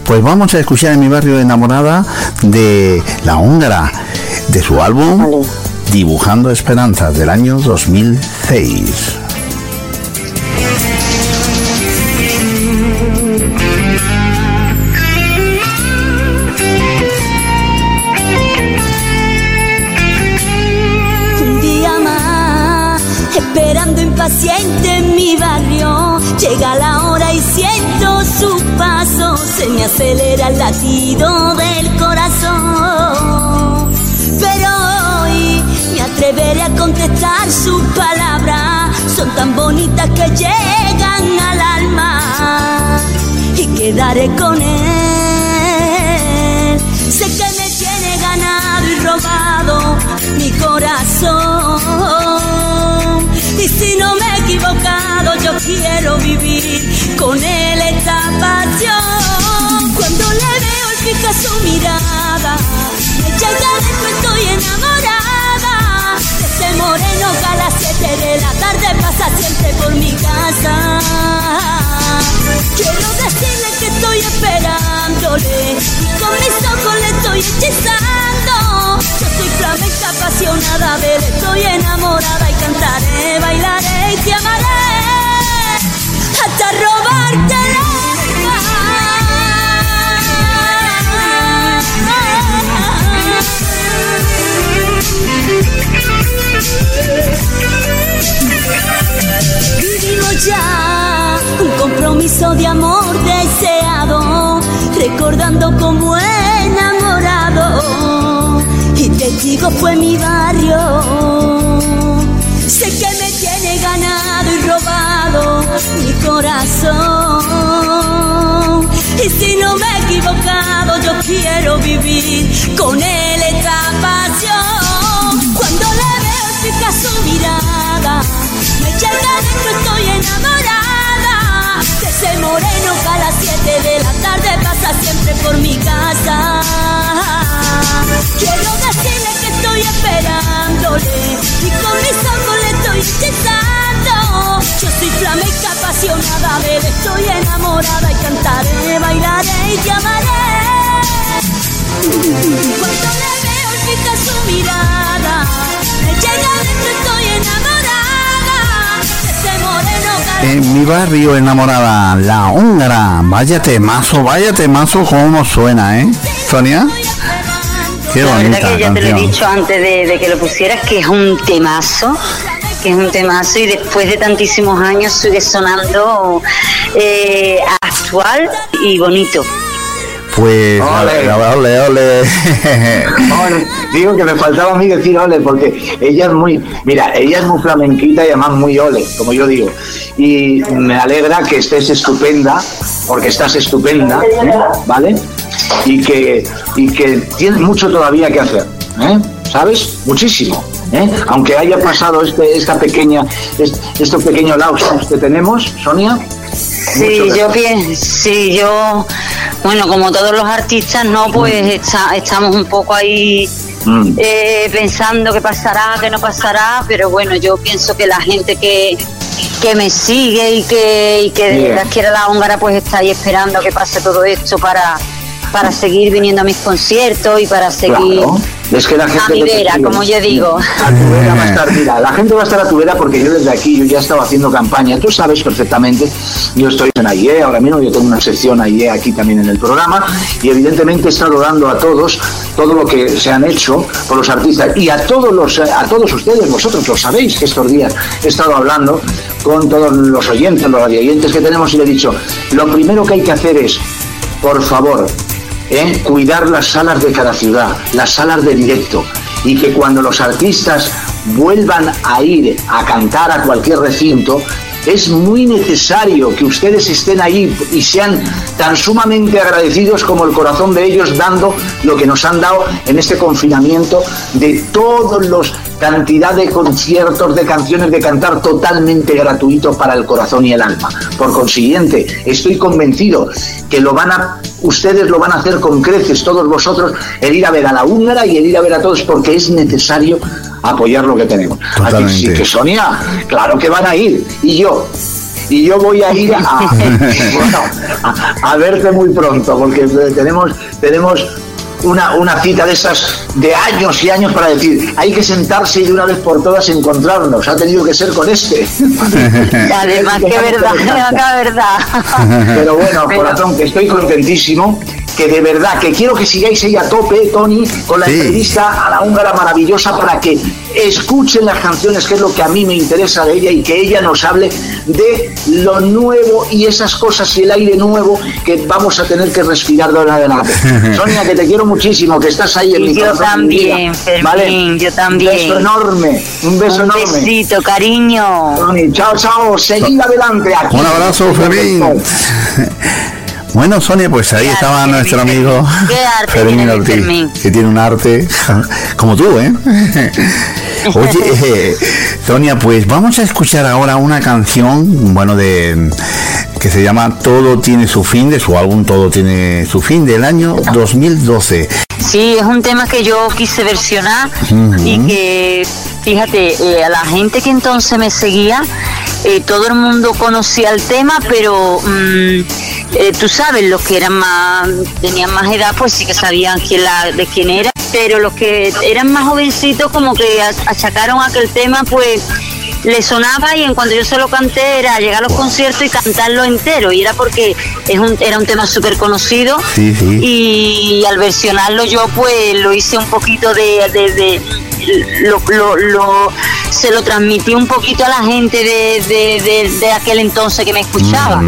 Pues vamos a escuchar en mi barrio de enamorada de La Húngara, de su álbum Dibujando Esperanzas del año 2006. Un día más, esperando impaciente en mi barrio, llega la hora y siento su paso, se me acelera el latido del corazón. Contestar sus palabras, son tan bonitas que llegan al alma y quedaré con él. Sé que me tiene ganado y robado mi corazón. Y si no me he equivocado, yo quiero vivir con él esta pasión. Cuando le veo y fija su mirada, me llega moreno que a las 7 de la tarde pasa siempre por mi casa. Quiero decirle que estoy esperándole y con mis ojos le estoy hechizando. Yo soy flamenca apasionada él, estoy enamorada y cantaré, bailaré y te amaré hasta robarte Vivimos ya un compromiso de amor deseado, recordando como enamorado. Y testigo fue mi barrio. Sé que me tiene ganado y robado mi corazón. Y si no me he equivocado, yo quiero vivir con él esta pasión. Fija su mirada, me llega dentro, estoy enamorada. De ese moreno a las 7 de la tarde pasa siempre por mi casa. Quiero decirle que estoy esperándole y con mis ojos le estoy hechizando. Yo soy flamenca apasionada de él, estoy enamorada y cantaré, bailaré y te amaré. Cuando le veo fija su mirada, En mi barrio enamorada, La Húngara. Vaya temazo, vaya temazo, cómo suena, ¿eh? Sonia. Qué La bonita verdad que ya te lo he dicho antes de, de que lo pusieras, que es un temazo, que es un temazo y después de tantísimos años sigue sonando eh, actual y bonito. Pues, Ole. ole, ole. Ole. Digo que me faltaba a mí decir ole, porque ella es muy, mira, ella es muy flamenquita y además muy ole, como yo digo. Y me alegra que estés estupenda, porque estás estupenda, ¿eh? ¿vale? Y que, y que tienes mucho todavía que hacer, ¿eh? ¿sabes? Muchísimo. ¿eh? Aunque haya pasado este, esta pequeña, est- estos pequeños lapsus que tenemos, Sonia. Sí, yo pienso, sí, yo, bueno, como todos los artistas, ¿no? Pues está- estamos un poco ahí Mm. eh, pensando qué pasará, qué no pasará, pero bueno, yo pienso que la gente que, que me sigue y que, y que de verdad quiere la húngara, pues está ahí esperando que pase todo esto para, para seguir viniendo a mis conciertos y para seguir Claro. Es que la gente a mi vera, como yo digo. A tu vera va a estar, mira, la gente va a estar a tu vera porque yo desde aquí, yo ya estaba haciendo campaña, tú sabes perfectamente, yo estoy en AIE, ahora mismo yo tengo una sección AIE aquí también en el programa y evidentemente he estado dando a todos todo lo que se han hecho por los artistas y a todos los a todos ustedes, vosotros lo sabéis que estos días he estado hablando con todos los oyentes, los radioyentes que tenemos y le he dicho, lo primero que hay que hacer es, por favor, ¿eh? cuidar las salas de cada ciudad, las salas de directo, y que cuando los artistas vuelvan a ir a cantar a cualquier recinto, es muy necesario que ustedes estén ahí y sean tan sumamente agradecidos como el corazón de ellos dando lo que nos han dado en este confinamiento de todos los cantidad de conciertos, de canciones de cantar totalmente gratuito para el corazón y el alma. Por consiguiente, estoy convencido que lo van a, ustedes lo van a hacer con creces, todos vosotros, el ir a ver a la húngara y el ir a ver a todos, porque es necesario apoyar lo que tenemos. Así que Sonia, claro que van a ir, y yo. Y yo voy a ir a, bueno, a, a verte muy pronto, porque tenemos, tenemos una, una cita de esas de años y años para decir, hay que sentarse y de una vez por todas encontrarnos. Ha tenido que ser con este. Además que verdad, además que verdad. Pero bueno, corazón, que estoy contentísimo que de verdad, que quiero que sigáis ahí a tope, Tony, con la Sí. entrevista a la húngara maravillosa para que escuchen las canciones, que es lo que a mí me interesa de ella, y que ella nos hable de lo nuevo y esas cosas y el aire nuevo que vamos a tener que respirar de ahora en adelante. Sonia, que te quiero muchísimo, que estás ahí en mi Y yo corazón, mi vida. también, Fermín, ¿Vale? yo también. Un beso enorme, un beso Un enorme. besito, cariño. Tony, chao, chao, seguid adelante. Aquí. Un abrazo, Fermín. Bueno, Sonia, pues ahí estaba nuestro amigo Fermín Ortiz, Fermín. que tiene un arte como tú, ¿eh? Oye, eh, Sonia, pues vamos a escuchar ahora una canción, bueno, de que se llama Todo tiene su fin, de su álbum Todo tiene su fin, del año 2012. Sí, es un tema que yo quise versionar y que, fíjate, eh, a la gente que entonces me seguía, eh, todo el mundo conocía el tema, pero mm, eh, tú sabes, los que eran más, tenían más edad, pues sí que sabían quién de quién era, pero los que eran más jovencitos como que achacaron a que el tema, pues le sonaba y en cuanto yo se lo canté era llegar a los conciertos y cantarlo entero. Y era porque es un, era un tema súper conocido. Sí, sí. y al versionarlo yo pues lo hice un poquito de, de- de- lo, lo- lo- se lo transmití un poquito a la gente de, de- de- de aquel entonces que me escuchaba.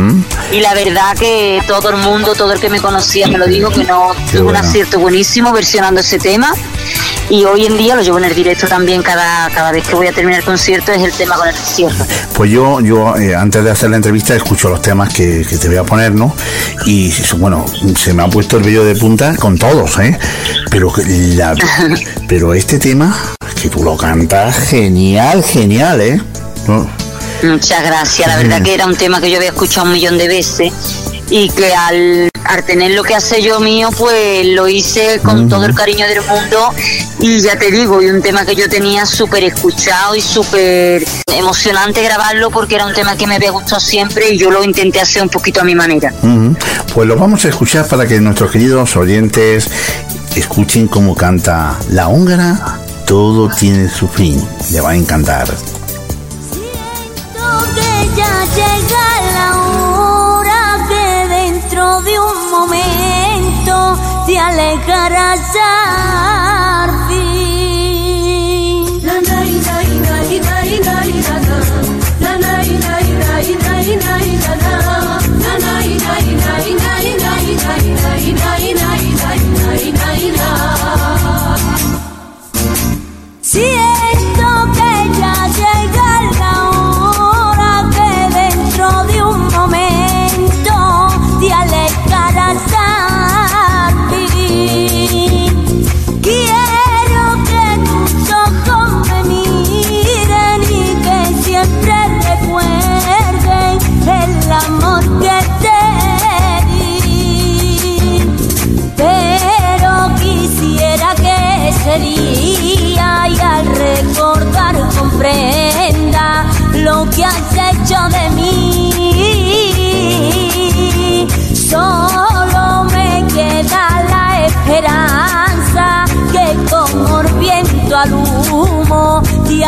Y la verdad que todo el mundo todo el que me conocía me lo dijo que no tuvo un acierto buenísimo versionando ese tema y hoy en día lo llevo en el directo también cada, cada vez que voy a terminar el concierto es el tema con el que cierro Pues yo, yo eh, antes de hacer la entrevista escucho los temas que, que te voy a poner, ¿no? Y bueno, se me ha puesto el vello de punta con todos, ¿eh? Pero, que la- pero este tema, que tú lo cantas genial, genial, ¿eh? No, Muchas gracias. La verdad que era un tema que yo había escuchado un millón de veces y que al, al tener lo que hace yo mío, pues lo hice con todo el cariño del mundo y ya te digo, y un tema que yo tenía súper escuchado y súper emocionante grabarlo porque era un tema que me había gustado siempre y yo lo intenté hacer un poquito a mi manera. Ujú. Pues lo vamos a escuchar para que nuestros queridos oyentes escuchen cómo canta la húngara. Todo tiene su fin. Le va a encantar.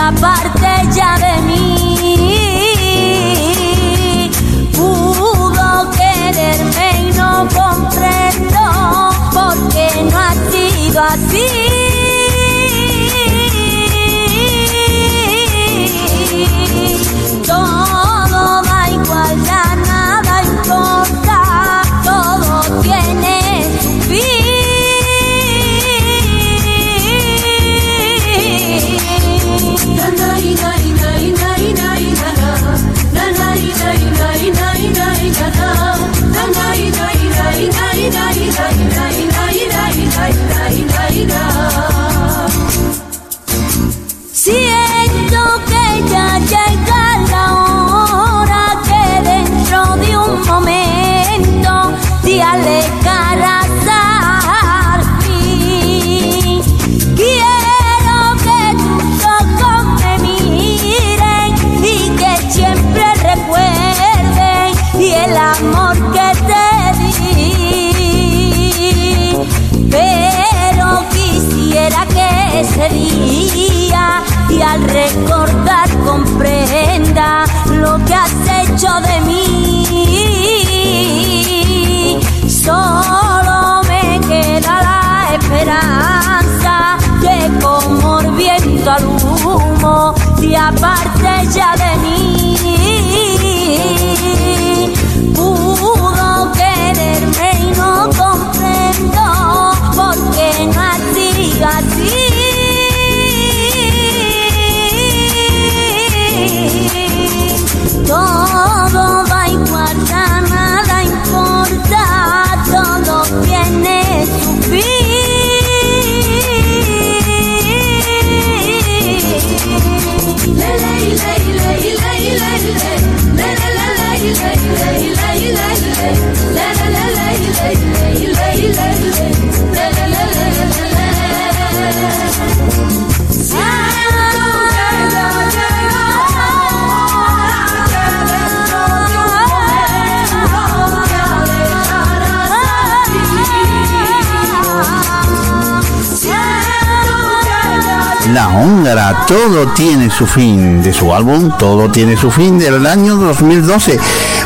Te aparte ya de mí. Pudo quererme y no comprendo por qué no ha sido así. Recordar comprenda lo que has hecho de mí. Solo me queda la esperanza que como el viento al humo te aparte ya de mí. La húngara, todo tiene su fin, de su álbum Todo tiene su fin del año 2012.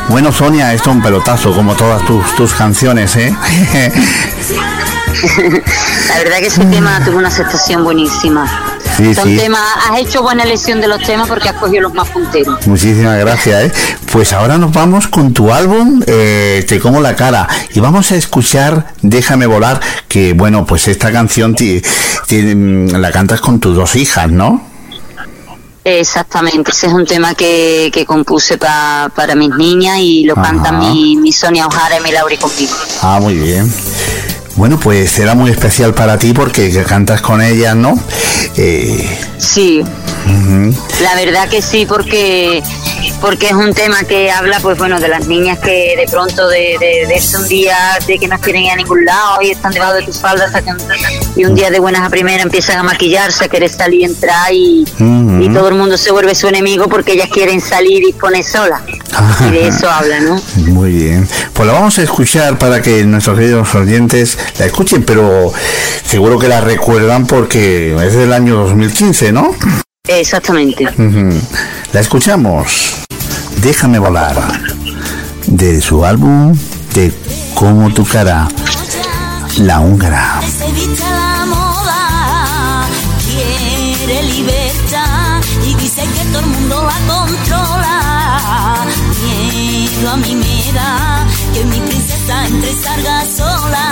Bueno, Sonia, esto es un pelotazo, como todas tus, tus canciones, ¿eh? La verdad que ese tema tuvo una aceptación buenísima. Sí, Son sí. temas, has hecho buena elección de los temas porque has cogido los más punteros. Muchísimas gracias, ¿eh? Pues ahora nos vamos con tu álbum, eh, Te como la cara, y vamos a escuchar Déjame volar, que bueno, pues esta canción ti- ti- la cantas con tus dos hijas, ¿no? Exactamente, ese es un tema que, que compuse pa- para mis niñas y lo Ajá. cantan mi, mi Sonia Ojara y mi Lauri conmigo. Ah, muy bien. Bueno, pues será muy especial para ti porque cantas con ellas, ¿no? Eh, Sí, la verdad que sí, porque porque es un tema que habla, pues bueno, de las niñas que de pronto de, de, de un día de que no quieren ir a ningún lado y están debajo de tus faldas y un día de buenas a primera empiezan a maquillarse, a querer salir y entrar y, y todo el mundo se vuelve su enemigo porque ellas quieren salir y poner sola. Y de eso habla, ¿no? Muy bien. Pues la vamos a escuchar para que nuestros queridos oyentes la escuchen, pero seguro que la recuerdan porque es del año 2015, ¿no? Exactamente. La escuchamos. Déjame volar. De su álbum De como tu cara. La húngara. a la moda, quiere libertad y dice que todo el mundo la controla. Miedo a mí me da que mi princesa entre salga sola.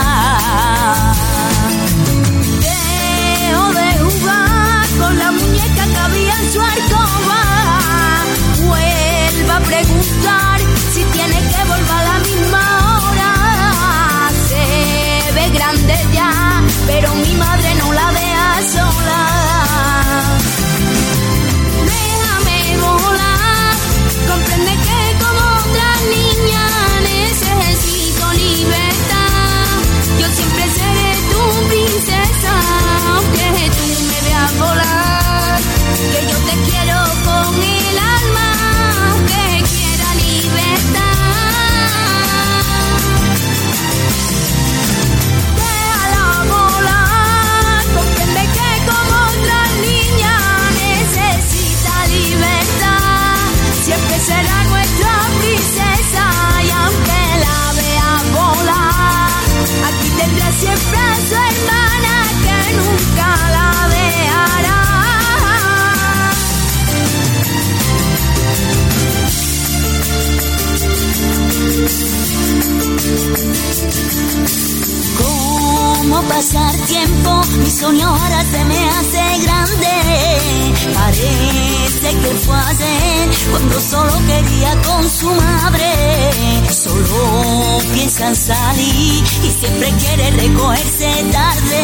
¿Cómo pasar tiempo? Mi sueño ahora se me hace grande. Parece que fue ayer cuando solo quería con su madre. Solo piensa en salir y siempre quiere recogerse tarde.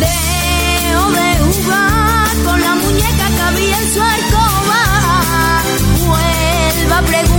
Dejo de jugar con la muñeca que había en su alcoba. Vuelva a preguntar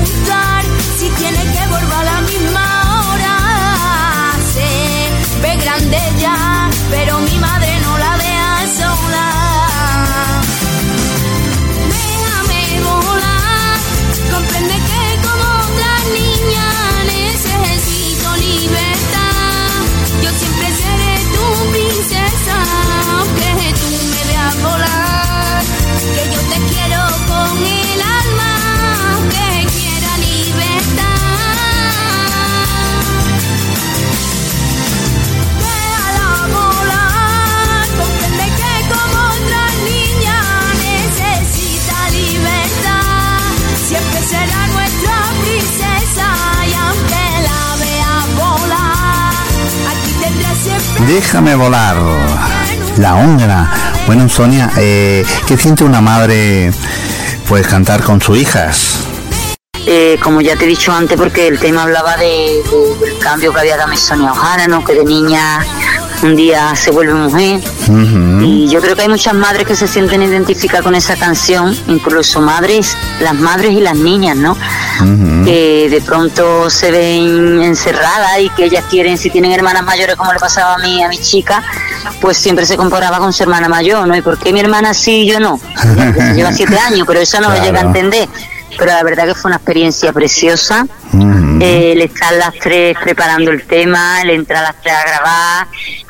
Déjame volar. La hongra. Bueno, Sonia, eh, ¿qué siente una madre pues cantar con sus hijas? Eh, como ya te he dicho antes, porque el tema hablaba de, de- del cambio que había dado Sonia Ojara, ¿no? que de niña un día se vuelve mujer. Y yo creo que hay muchas madres que se sienten identificadas con esa canción, incluso madres, las madres y las niñas, ¿no? Que de pronto se ven encerradas y que ellas quieren, si tienen hermanas mayores como le pasaba a mí, a mi chica, pues siempre se comparaba con su hermana mayor, ¿no? ¿Y por qué mi hermana sí y yo no? Lleva siete años, pero eso no lo llega a entender. Pero la verdad que fue una experiencia preciosa. Eh, el estar las tres preparando el tema, el entrar las tres a grabar,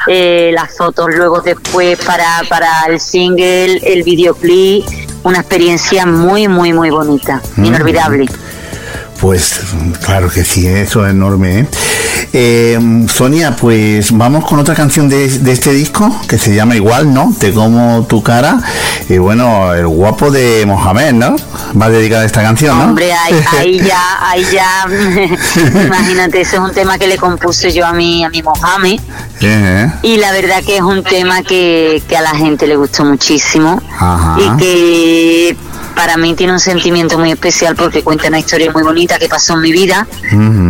eh, las fotos luego después para, para el single, el videoclip, una experiencia muy, muy, muy bonita, inolvidable. Pues claro que sí, eso es enorme. ¿eh? Eh, Sonia, pues vamos con otra canción de, de este disco que se llama igual, ¿no? Te como tu cara. Y bueno, el guapo de Mohamed, ¿no? Va a dedicar esta canción, ¿no? Hombre, ahí, ahí ya, ahí ya, imagínate, ese es un tema que le compuse yo a mi, a mi Mohamed. Eh, Y la verdad que es un tema que, que a la gente le gustó muchísimo Ajá. y que para mí tiene un sentimiento muy especial porque cuenta una historia muy bonita que pasó en mi vida.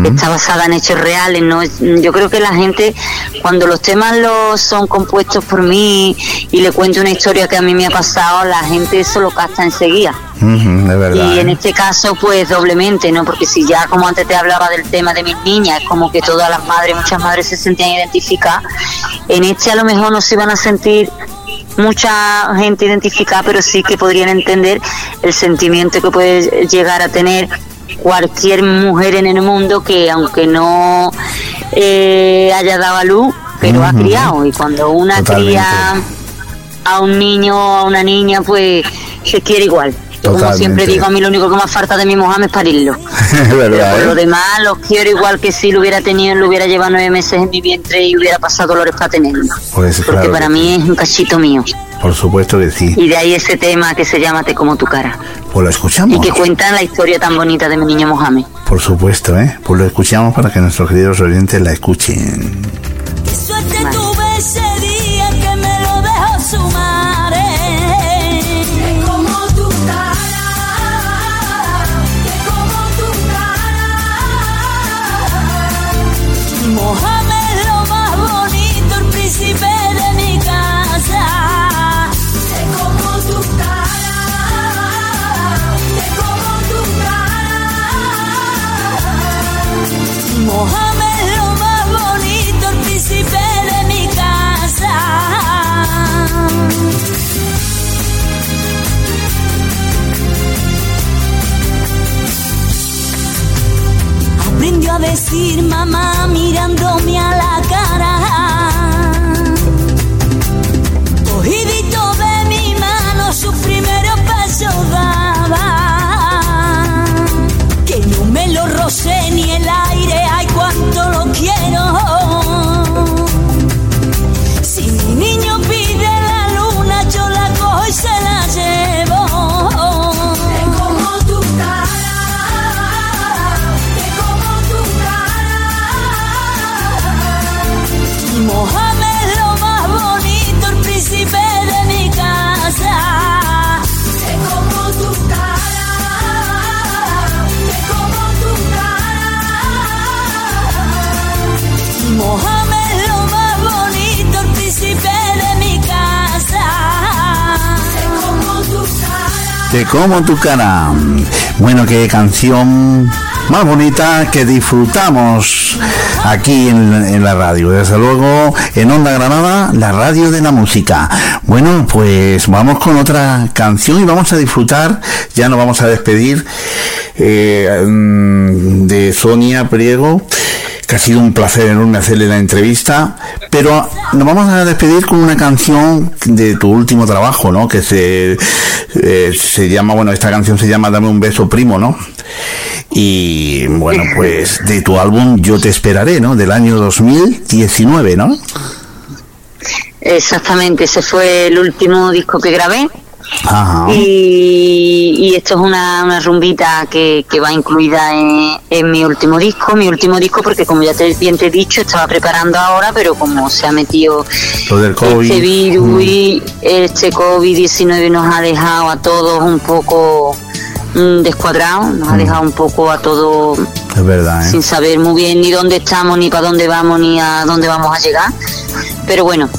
Está basada en hechos reales, ¿no? Yo creo que la gente, cuando los temas los son compuestos por mí y le cuento una historia que a mí me ha pasado, la gente eso lo capta enseguida. Ujú, de verdad. Y en ¿eh? este caso, pues doblemente, ¿no? Porque si ya, como antes te hablaba del tema de mis niñas, es como que todas las madres, muchas madres se sentían identificadas, en este a lo mejor no se iban a sentir mucha gente identificada, pero sí que podrían entender el sentimiento que puede llegar a tener cualquier mujer en el mundo que aunque no eh, haya dado a luz, pero ha Ujú. criado. Y cuando una Totalmente. cría a un niño o a una niña, pues se quiere igual. Yo, como siempre digo, a mí lo único que me falta de mi Mohamed es parirlo. Es verdad, por lo ¿eh? demás, los quiero igual que si lo hubiera tenido, lo hubiera llevado nueve meses en mi vientre y hubiera pasado dolores para tenerlo. Pues Porque claro, para mí es un cachito mío. por supuesto que sí. Y de ahí ese tema que se llama Te como tu cara. Pues lo escuchamos. Y que cuenta la historia tan bonita de mi niño Mohamed. Por supuesto, ¿eh? Pues lo escuchamos para que nuestros queridos oyentes la escuchen. Qué decir mamá mirándome Te como tu cara. Bueno, qué canción más bonita que disfrutamos aquí en, en la radio. Desde luego, en Onda Granada, la radio de la música. Bueno, pues vamos con otra canción y vamos a disfrutar. Ya nos vamos a despedir eh, mm, de Sonia Priego que ha sido un placer enorme hacerle la entrevista, pero nos vamos a despedir con una canción de tu último trabajo, ¿no? Que se, eh, se llama, bueno, esta canción se llama Dame un beso primo, ¿no? Y bueno, pues de tu álbum Yo te esperaré, ¿no? Del año 2019, ¿no? Exactamente, ese fue el último disco que grabé. Ajá. Y, y esto es una, una rumbita que, que va incluida en, en mi último disco, mi último disco porque como ya te, bien te he dicho, estaba preparando ahora, pero como se ha metido del COVID. este virus y este COVID-19 nos ha dejado a todos un poco mm, descuadrados, nos ha dejado un poco a todos Es verdad, ¿eh? sin saber muy bien ni dónde estamos, ni para dónde vamos, ni a dónde vamos a llegar. Pero bueno,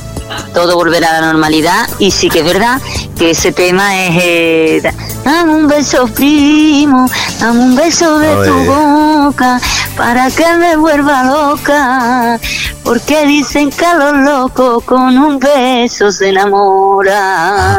todo volverá a la normalidad y sí que es verdad que ese tema es... eh, da- dame un beso primo, dame un beso de tu boca para que me vuelva loca. Porque dicen que a los locos con un beso se enamora.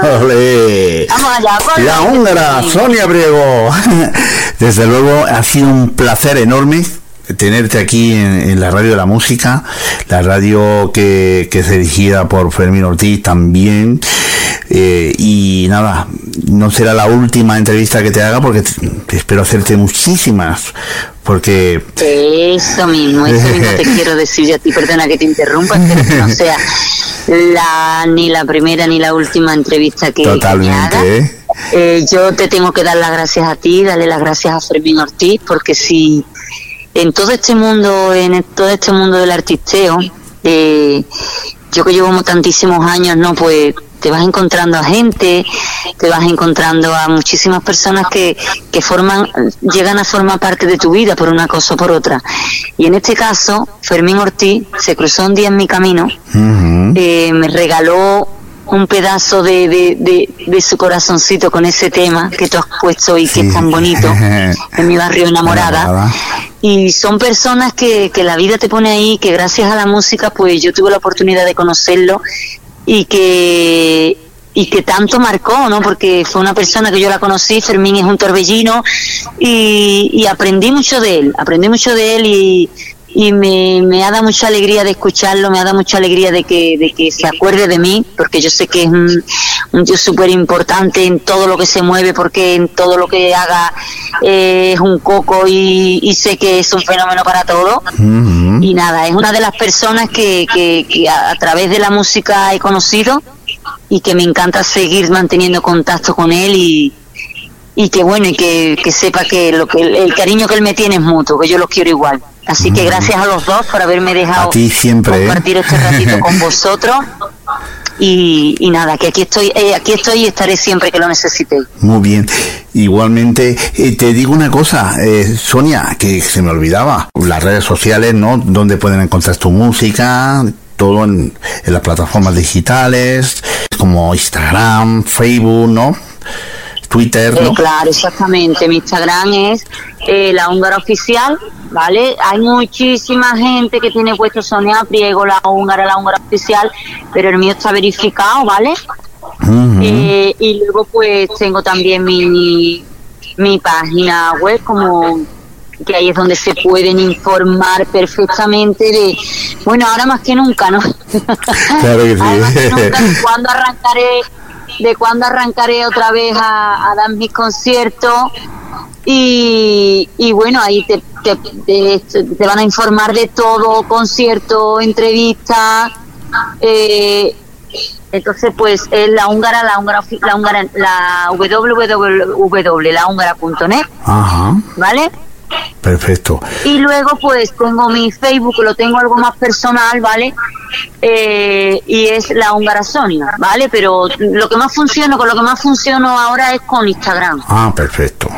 Vamos allá. La húngara, Sonia Priego. Desde luego ha sido un placer enorme tenerte aquí en, en la radio de la música, la radio que, que es dirigida por Fermín Ortiz también. Eh, y nada, no será la última entrevista que te haga porque te- espero hacerte muchísimas. Porque Eso mismo, eso mismo te quiero decir yo a ti, perdona que te interrumpa, espero que no sea la, ni la primera ni la última entrevista que, que me haga. totalmente, ¿eh? Eh, yo te tengo que dar las gracias a ti, darle las gracias a Fermín Ortiz, porque si en todo este mundo, en todo este mundo del artisteo, eh, yo que llevo tantísimos años, no, pues te vas encontrando a gente, te vas encontrando a muchísimas personas que, que forman, llegan a formar parte de tu vida por una cosa o por otra. Y en este caso, Fermín Ortiz se cruzó un día en mi camino eh, me regaló un pedazo de, de, de, de su corazoncito con ese tema que tú has puesto y que es tan bonito en mi barrio enamorada. Y son personas que, que la vida te pone ahí, que gracias a la música pues yo tuve la oportunidad de conocerlo y que y que tanto marcó, ¿no? Porque fue una persona que yo la conocí, Fermín es un torbellino y, y aprendí mucho de él, aprendí mucho de él y, y me, me ha dado mucha alegría de escucharlo, me ha dado mucha alegría de que, de que se acuerde de mí, porque yo sé que es un, un tío súper importante en todo lo que se mueve, porque en todo lo que haga eh, es un coco y, y sé que es un fenómeno para todo. Y nada, es una de las personas que, que, que a, a través de la música he conocido y que me encanta seguir manteniendo contacto con él y, y que bueno, y que, que sepa que, lo que el, el cariño que él me tiene es mutuo, que yo los quiero igual. Así que gracias a los dos por haberme dejado A ti siempre, ¿eh? compartir este ratito con vosotros. Y, y nada, que aquí estoy, eh, aquí estoy y estaré siempre que lo necesitéis. Muy bien. Igualmente, eh, te digo una cosa, eh, Sonia, que se me olvidaba. Las redes sociales, ¿no? Donde pueden encontrar tu música, todo en, en las plataformas digitales, como Instagram, Facebook, ¿no? Twitter, ¿no? claro, exactamente. Mi Instagram es la húngara oficial, ¿vale? Hay muchísima gente que tiene puesto Sonia Priego, la húngara, la húngara oficial, pero el mío está verificado, ¿vale? Eh, y luego pues tengo también mi, mi página web como que ahí es donde se pueden informar perfectamente de, bueno, ahora más que nunca, ¿no? Claro que Ahora más que nunca sí. de cuándo arrancaré, de cuándo arrancaré otra vez a, a dar mis conciertos y, y bueno, ahí te, te, te- te van a informar de todo, concierto, entrevistas, eh, entonces, pues es la húngara, la húngara, la húngara, la www, la húngara.net, Ajá, ¿vale? perfecto. Y luego, pues tengo mi Facebook, lo tengo algo más personal, ¿vale? Eh, y es la húngara Sonia, ¿vale? Pero lo que más funciona, con lo que más funciono ahora es con Instagram, Ah, perfecto.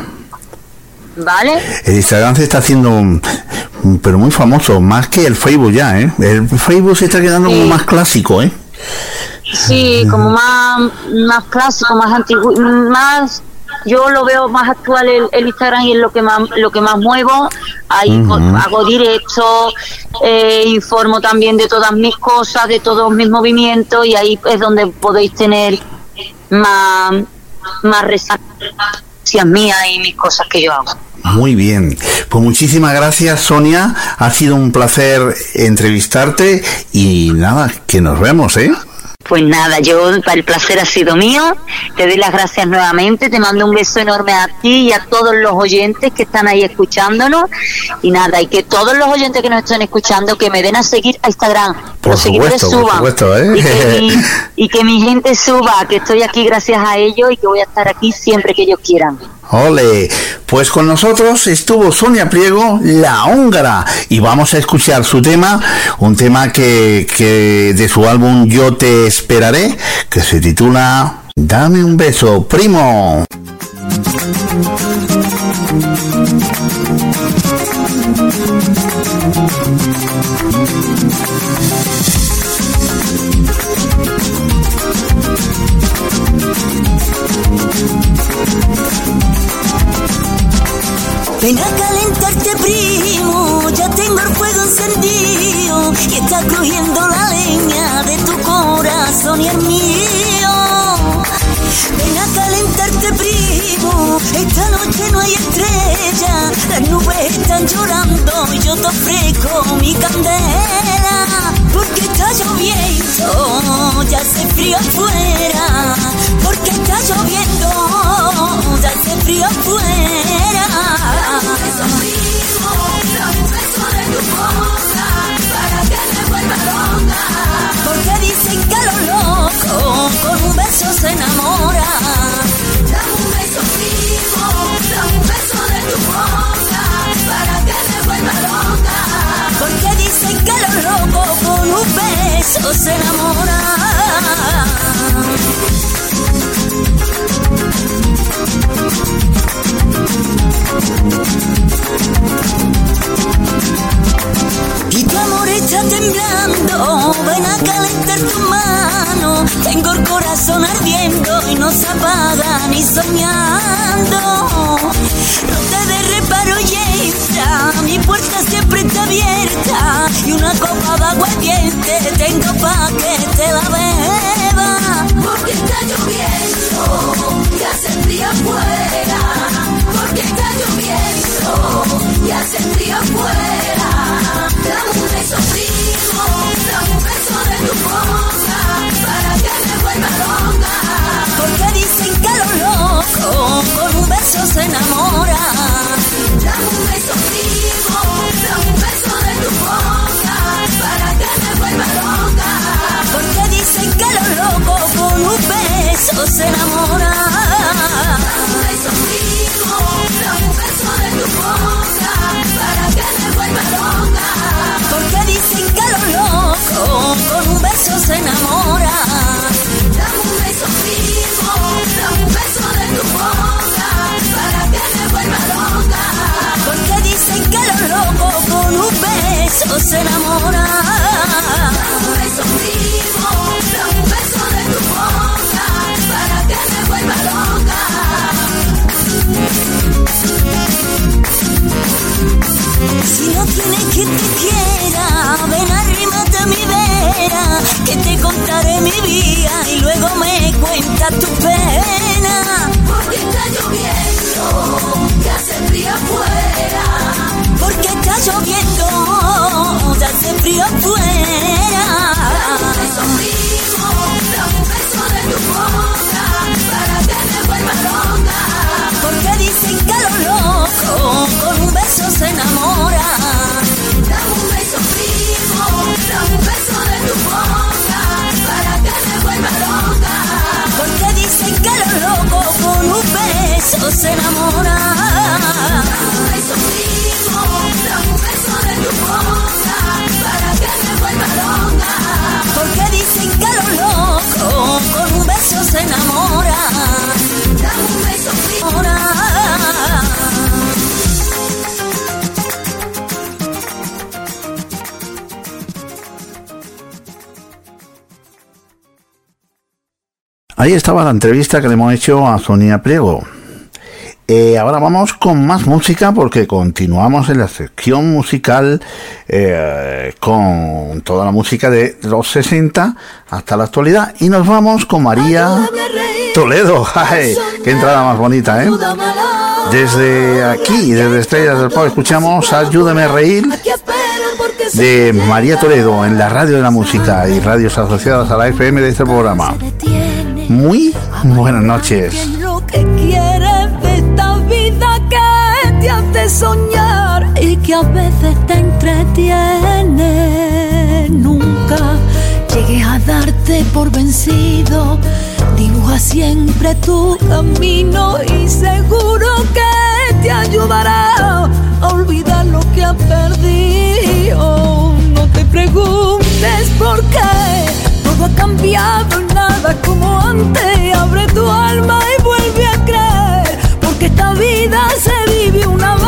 ¿Vale? El Instagram se está haciendo, mm, pero muy famoso, más que el Facebook ya, ¿eh? El Facebook se está quedando como más clásico, ¿eh? Sí, como más, más clásico, más antiguo, más yo lo veo más actual el, el Instagram y es lo que más lo que más muevo. Ahí co- hago directo, eh, informo también de todas mis cosas, de todos mis movimientos y ahí es donde podéis tener más más referencias mías y mis cosas que yo hago. Muy bien. Pues muchísimas gracias, Sonia. Ha sido un placer entrevistarte y nada, que nos vemos, ¿eh? Pues nada, yo el placer ha sido mío. Te doy las gracias nuevamente. Te mando un beso enorme a ti y a todos los oyentes que están ahí escuchándonos. Y nada, y que todos los oyentes que nos están escuchando que me den a seguir a Instagram. Por los seguidores supuesto, por suban. supuesto, ¿eh? y, que mi, y que mi gente suba, que estoy aquí gracias a ellos y que voy a estar aquí siempre que ellos quieran. Ole, pues con nosotros estuvo Sonia Pliego, la húngara, y vamos a escuchar su tema, un tema que, que de su álbum Yo te esperaré, que se titula Dame un beso, primo. Ven a calentarte primo, ya tengo el fuego encendido y está crujiendo la leña de tu corazón y el mío. Ven a calentarte primo, esta noche no hay estrella, las nubes están llorando y yo te ofrezco mi candela, porque está lloviendo, ya hace frío afuera, porque está lloviendo, ya hace frío afuera. Porque dicen que los locos con un beso se enamora. Dame un beso primo, dame un beso de tu boca para que me vuelva loca. Porque dicen que los locos con un beso se Y tu amor está temblando, ven a calentar tu mano. Tengo el corazón ardiendo y no se apaga ni soñando. Hace beso se enamoran. Dame un beso dame un beso de tu boca para que me vuelva loca. Si no tienes quien te quiera, ven arrímate a mi vera, que te contaré mi vida y luego me cuentas tu pena. Porque está lloviendo, que hace frío afuera. Porque está lloviendo, ya hace frío afuera. Dame un beso primo, dame un beso de tu boca, para que me vuelva loca. Porque dicen que los locos con un beso se enamoran. Dame un beso primo, dame un beso de tu boca, para que me vuelva loca. Porque dicen que los locos con un beso se enamoran. Dame un beso primo, Ahí estaba la entrevista que le hemos hecho a Sonia Priego. Eh, ahora vamos con más música porque continuamos en la sección musical eh, con toda la música de los 60 hasta la actualidad y nos vamos con María Toledo. ¡Ay! ¡Qué entrada más bonita, eh! Desde aquí, desde Estrellas del Pop, escuchamos Ayúdame a reír de María Toledo en la radio de la música y radios asociadas a la FM de este programa. Muy buenas noches. Soñar y que a veces te entretiene. Nunca llegues a darte por vencido. Dibuja siempre tu camino y seguro que te ayudará a olvidar lo que has perdido. No te preguntes por qué todo ha cambiado y nada como antes. Abre tu alma y vuelve a creer, porque esta vida se vive una vez.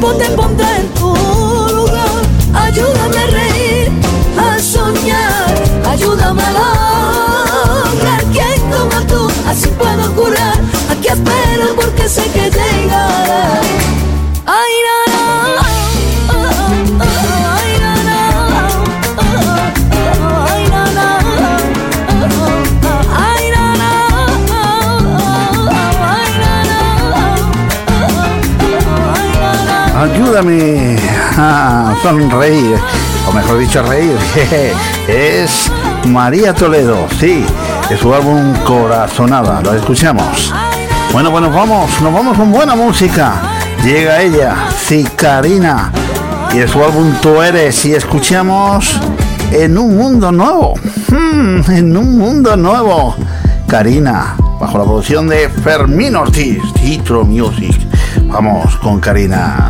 Tiempo te en tu lugar. Ayúdame a reír, a soñar, ayúdame a lograr quien como tú, así puedo curar. Aquí espero porque sé que Ayúdame a sonreír, o mejor dicho, reír. Es María Toledo, sí, de su álbum Corazonada. Lo escuchamos. Bueno, bueno, vamos, nos vamos con buena música. Llega ella, Cicarina, y de su álbum Tú eres, y escuchamos En un mundo nuevo. Hmm, en un mundo nuevo. Karina, bajo la producción de Fermín Ortiz, Titro Music. Vamos con Karina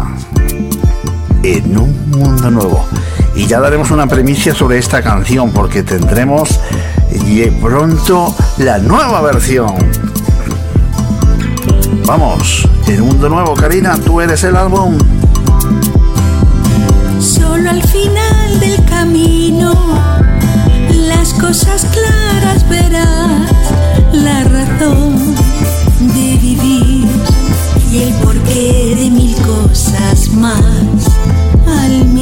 en un mundo nuevo. Y ya daremos una premisa sobre esta canción porque tendremos y pronto la nueva versión. Vamos, en un mundo nuevo, Karina, tú eres el álbum. Solo al final del camino las cosas claras verás, la razón de vivir y el porqué de mil cosas más. Al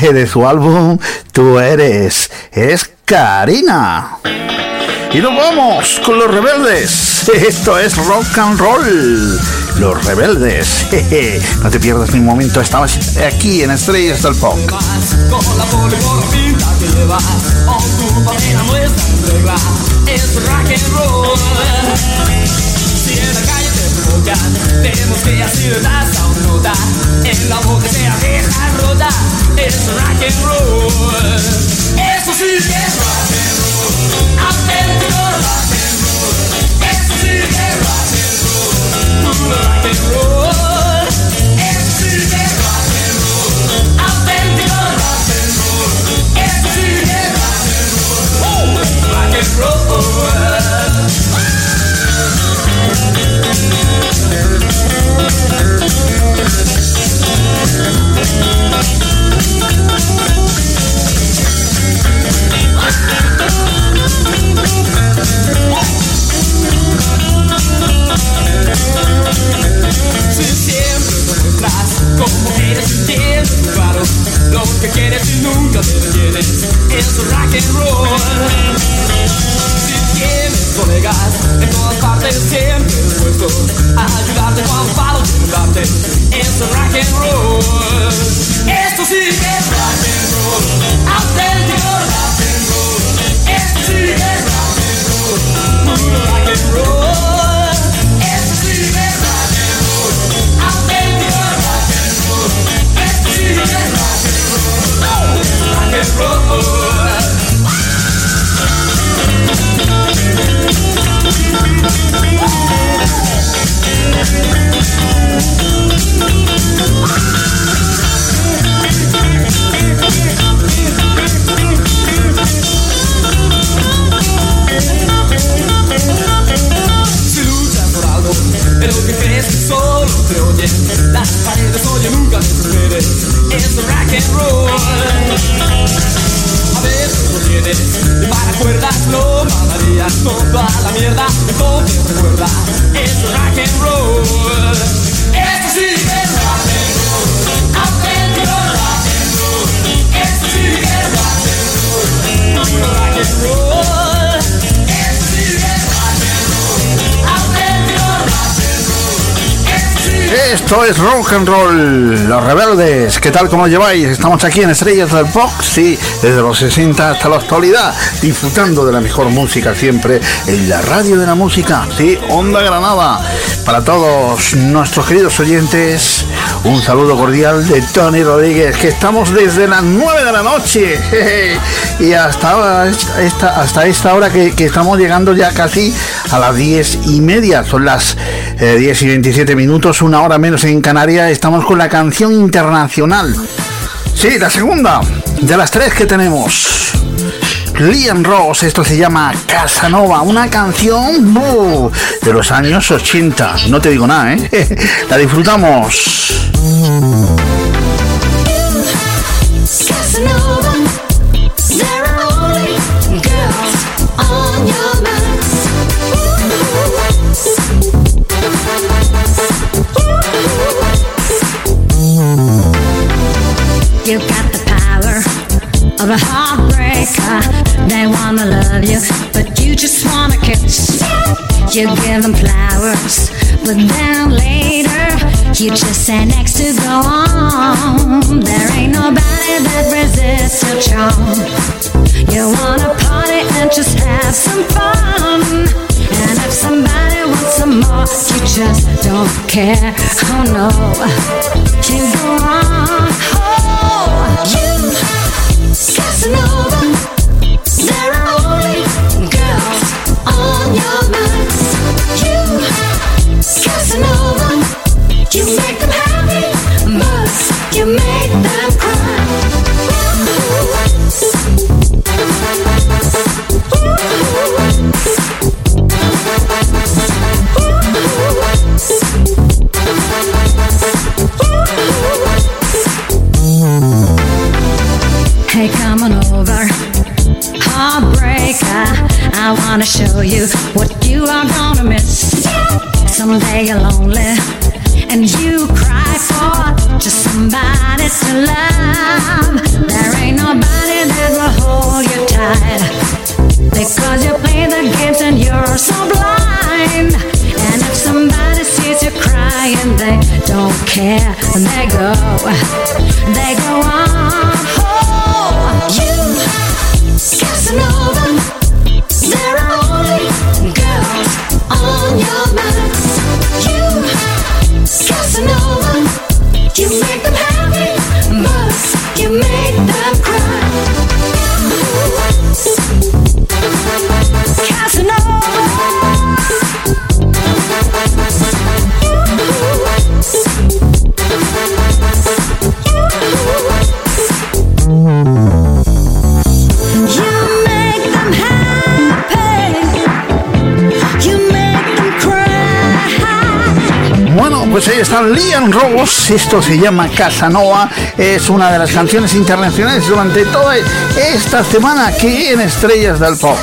de su álbum Tú eres. Es Karina. Y nos vamos con los rebeldes. Esto es rock and roll. Los rebeldes. No te pierdas ni un momento. Estamos aquí en Estrellas del Pop. Es rock and roll provocan Tenemos que así das a una nota En la boca sea vieja rota Es rock and roll. Eso sí que rock and roll. Auténtico rock and roll. Eso sí que rock and roll. Rock and roll. Que rock and roll. Auténtico rock sí que rock and roll. Rock and roll Esto sí que es rock and roll. Auténtico rock rock and roll. rock and roll Esto es rock and roll, los rebeldes. ¿Qué tal? ¿Cómo lleváis? Estamos aquí en Estrellas del Pop, sí, desde los 60 hasta la actualidad, disfrutando de la mejor música siempre en la radio de la música, sí, Onda Granada. Para todos nuestros queridos oyentes, un saludo cordial de Tony Rodríguez, que estamos desde las 9 de la noche y hasta, esta, hasta esta hora que, que estamos llegando ya casi a las 10 y media, son las eh, 10 y 27 minutos, una hora menos en Canarias, estamos con la canción internacional. Sí, la segunda de las tres que tenemos. Liam Ross, esto se llama Casanova, una canción de los años 80. No te digo nada, ¿eh? La disfrutamos. Say next to go on. There ain't nobody that resists your charm. You wanna party and just have some fun. And if somebody wants some more, you just don't care. Oh no, you go on. stay alone. Bueno, pues ahí está Liam Rose, esto se llama Casanova, es una de las canciones internacionales durante toda esta semana aquí en Estrellas del Pop.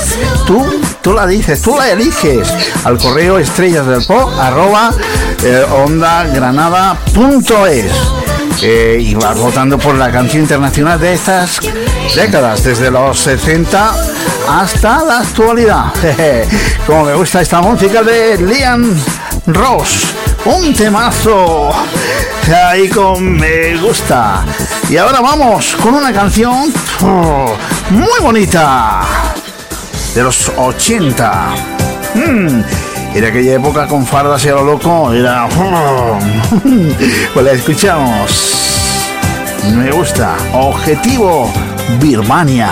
Tú, tú la dices, tú la eliges al correo estrellas del pop arroba eh, ondagranada.es. Eh, y vas votando por la canción internacional de estas décadas, desde los 60 hasta la actualidad. Como me gusta esta música de Liam Ross, un temazo ahí con me gusta. Y ahora vamos con una canción oh, muy bonita de los 80. Mm, de aquella época con fardas y a lo loco era... pues la escuchamos. Me gusta. Objetivo Birmania.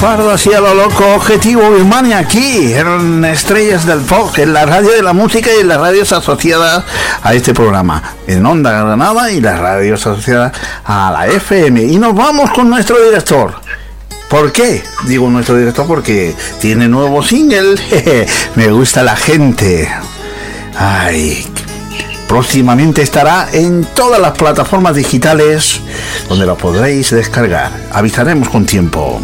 Fardo así a lo loco, objetivo Birmania aquí, en Estrellas del Pop, en la radio de la música y en las radios asociadas a este programa, en Onda Granada y las radios asociadas a la FM. Y nos vamos con nuestro director. ¿Por qué? Digo nuestro director porque tiene nuevo single. Me gusta la gente. Ay, próximamente estará en todas las plataformas digitales donde lo podréis descargar. Avisaremos con tiempo.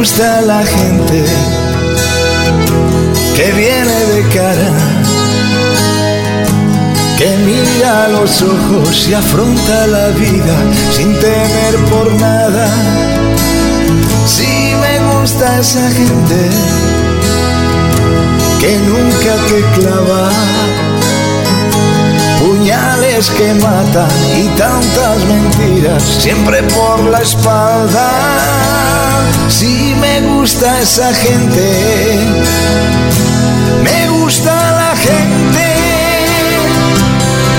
Gusta la gente que viene de cara, que mira a los ojos y afronta la vida sin temer por nada. Sí me gusta esa gente que nunca te clava que matan y tantas mentiras siempre por la espalda. Sí me gusta esa gente, me gusta la gente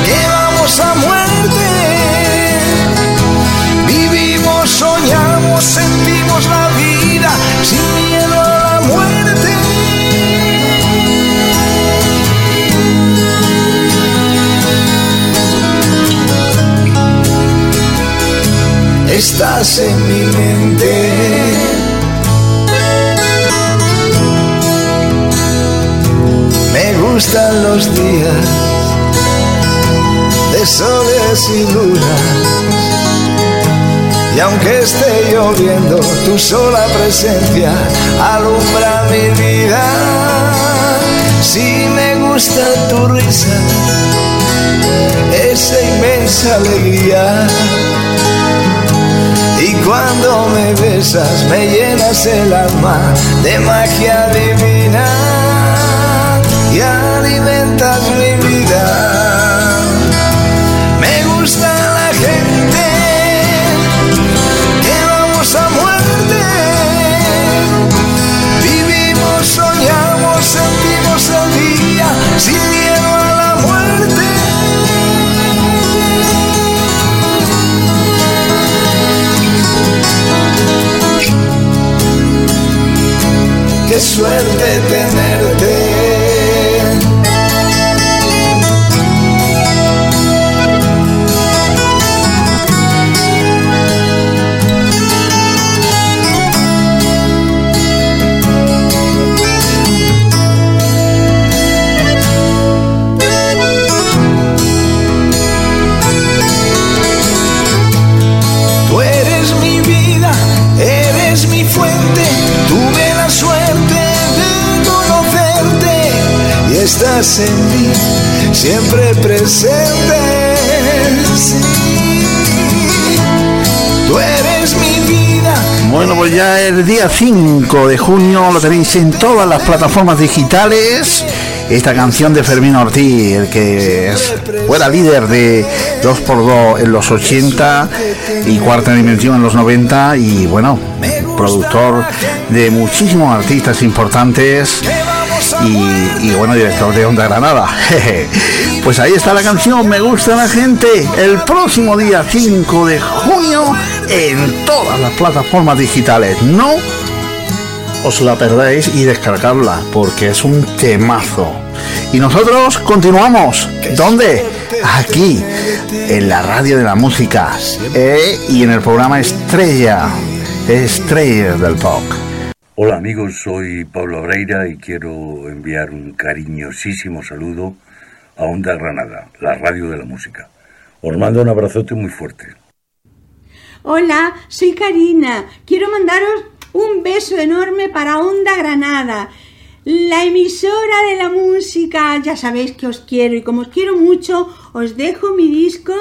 que vamos a muerte. Vivimos, soñamos, sentimos la vida estás en mi mente. Me gustan los días de soles y lunas. Y aunque esté lloviendo, tu sola presencia alumbra mi vida. Si me gusta tu risa, esa inmensa alegría. Y cuando me besas me llenas el alma de magia divina y alimentas mi vida. Me gusta la gente que vamos a muerte. Vivimos, soñamos, sentimos el día suerte tenerte. Día 5 de junio lo tenéis en todas las plataformas digitales. Esta canción de Fermín Ortiz, el que fuera líder de 2x2 en los 80 y cuarta dimensión en los 90 y bueno, productor de muchísimos artistas importantes y, y, bueno, director de Onda Granada. Pues ahí está la canción, me gusta la gente, el próximo día 5 de junio en todas las plataformas digitales. No os la perdáis y descargarla porque es un temazo. Y nosotros continuamos. ¿Dónde? Aquí, en la radio de la música eh, y en el programa Estrella, Estrellas del Pop. Hola amigos, soy Pablo Abreira y quiero enviar un cariñosísimo saludo a Onda Granada, la radio de la música. Os mando un abrazote muy fuerte. Hola, soy Karina. Quiero mandaros un beso enorme para Onda Granada, la emisora de la música. Ya sabéis que os quiero y como os quiero mucho, os dejo mi disco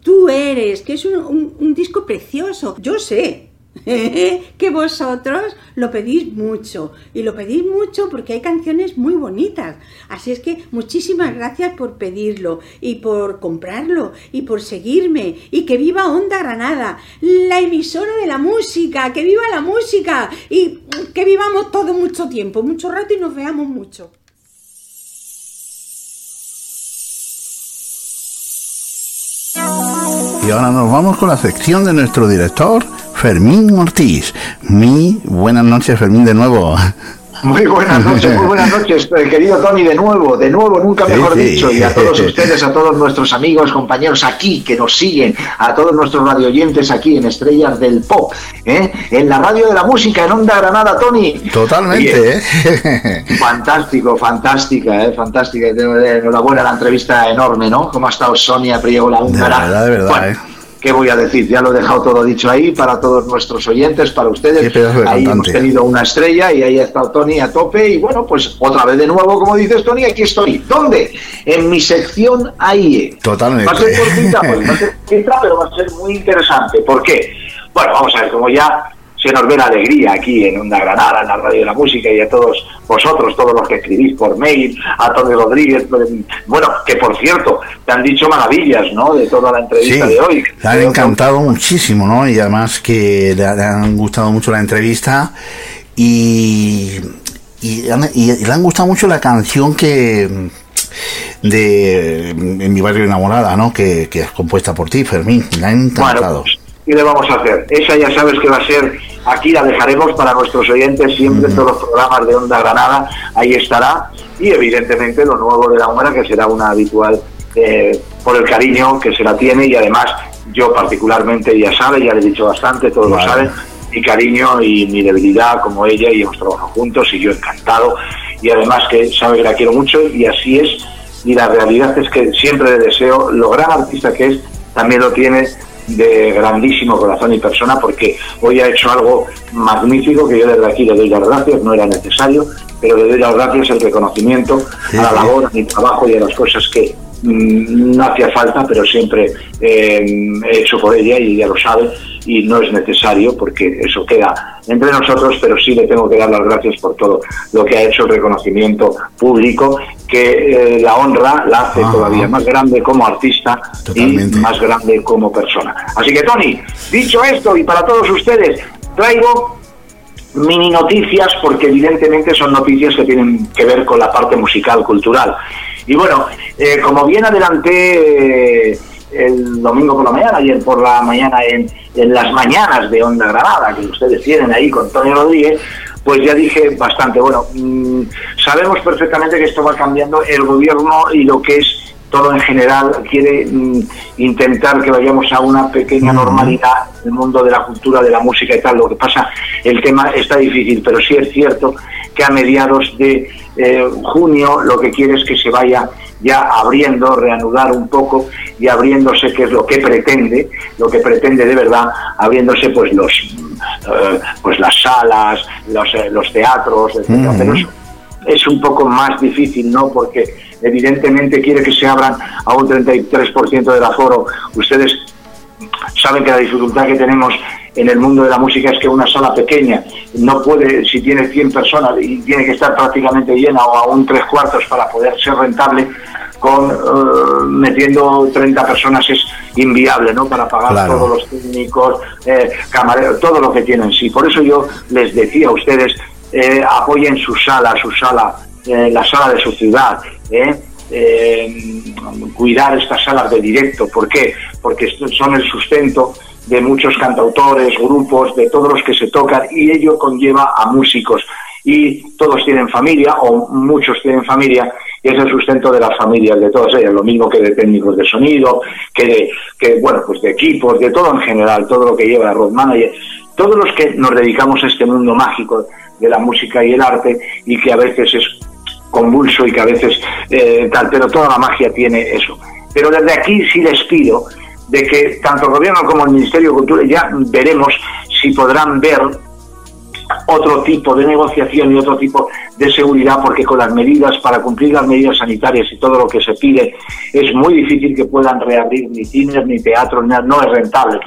Tú eres, que es un, un- un disco precioso. Yo sé que vosotros lo pedís mucho y lo pedís mucho porque hay canciones muy bonitas. Así es que muchísimas gracias por pedirlo y por comprarlo y por seguirme y que viva Onda Granada, la emisora de la música, que viva la música y que vivamos todo mucho tiempo, mucho rato y nos veamos mucho. Y ahora nos vamos con la sección de nuestro director, Fermín Ortiz. Mi buenas noches, Fermín, de nuevo. Muy buenas noches, muy buenas noches, eh, querido Tony, de nuevo, de nuevo, nunca mejor sí. dicho, y a todos ustedes, a todos nuestros amigos, compañeros aquí que nos siguen, a todos nuestros radioyentes aquí en Estrellas del Pop, ¿eh? en la radio de la música, en Onda Granada, Tony. Totalmente, ¿eh? Fantástico, fantástica, ¿eh? fantástica. Enhorabuena la entrevista enorme, ¿no? ¿Cómo ha estado Sonia Priego, la De húngara? verdad, de verdad, Bueno, ¿eh? ¿Qué voy a decir? Ya lo he dejado todo dicho ahí para todos nuestros oyentes, para ustedes. Qué pedazo de ahí hemos tenido una estrella y ahí ha estado Tony a tope. Y bueno, pues otra vez de nuevo, como dices Tony, aquí estoy. ¿Dónde? En mi sección AIE. Totalmente. Va a ser cortita, pues, va a ser cortita, pero va a ser muy interesante. ¿Por qué? Bueno, vamos a ver, como ya se nos ve la alegría aquí en Onda Granada, en la Radio de la Música, y a todos vosotros, todos los que escribís por mail, a Tony Rodríguez, pues, bueno, que por cierto, te han dicho maravillas, ¿no?, de toda la Sí, entrevista de hoy. le han encantado muchísimo, ¿no? Y además que le, han gustado mucho la entrevista y, y, han- y- y le han gustado mucho la canción que de En mi barrio enamorada, ¿no? Que, que es compuesta por ti, Fermín. Le han encantado. Bueno, ¿qué le vamos a hacer? Esa ya sabes que va a ser, aquí la dejaremos para nuestros oyentes siempre en todos los programas de Onda Granada, ahí estará, y evidentemente lo nuevo de la hora que será una habitual eh, por el cariño que se la tiene y además yo particularmente ya sabe, ya le he dicho bastante, todos lo saben, mi cariño y mi debilidad como ella y hemos trabajado juntos y yo encantado. Y además que sabe que la quiero mucho y así es. Y la realidad es que siempre le deseo lo gran artista que es también lo tiene de grandísimo corazón y persona porque hoy ha hecho algo magnífico que yo desde aquí le doy las gracias, no era necesario, pero le doy las gracias el reconocimiento Sí, a la labor, a mi trabajo y a las cosas que mm, no hacía falta, pero siempre eh, he hecho por ella y ella lo sabe y no es necesario porque eso queda entre nosotros, pero sí le tengo que dar las gracias por todo lo que ha hecho el reconocimiento público, que eh, la honra la hace Ajá. todavía más grande como artista Totalmente. y más grande como persona. Así que Tony, dicho esto y para todos ustedes, traigo mini noticias porque evidentemente son noticias que tienen que ver con la parte musical, cultural. Y bueno, eh, como bien adelanté eh, el domingo por la mañana, ayer por la mañana en, en las mañanas de Onda Granada, que ustedes tienen ahí con Tony Rodríguez, pues ya dije bastante, bueno, mm, sabemos perfectamente que esto va cambiando el gobierno y lo que es todo en general quiere mm, intentar que vayamos a una pequeña normalidad en el mundo de la cultura, de la música y tal. Lo que pasa, el tema está difícil, pero sí es cierto que a mediados de eh, junio lo que quiere es que se vaya ya abriendo, reanudar un poco y abriéndose, que es lo que pretende, lo que pretende de verdad, abriéndose pues los eh, pues las salas, los, eh, los teatros. Ujú. Pero eso es un poco más difícil, ¿no? Porque evidentemente quiere que se abran a un 33% del aforo. Ustedes saben que la dificultad que tenemos en el mundo de la música es que una sala pequeña no puede, si tiene 100 personas y tiene que estar prácticamente llena o a un tres cuartos para poder ser rentable, con eh, metiendo 30 personas es inviable, ¿no? Para pagar Claro. todos los técnicos, eh, camareros, todo lo que tienen. Sí, por eso yo les decía a ustedes, eh, apoyen su sala, su sala, eh, la sala de su ciudad, cuidar estas salas de directo. ¿Por qué? Porque son el sustento de muchos cantautores, grupos, de todos los que se tocan y ello conlleva a músicos. Y todos tienen familia o muchos tienen familia y es el sustento de las familias de todas ellas, lo mismo que de técnicos de sonido, que de, que, bueno, pues de equipos, de todo en general, todo lo que lleva la road manager, todos los que nos dedicamos a este mundo mágico de la música y el arte y que a veces es convulso y que a veces eh, tal, pero toda la magia tiene eso. Pero desde aquí sí les pido de que tanto el gobierno como el Ministerio de Cultura ya veremos si podrán ver otro tipo de negociación y otro tipo de seguridad, porque con las medidas, para cumplir las medidas sanitarias y todo lo que se pide, es muy difícil que puedan reabrir ni cines ni teatros, no es rentable.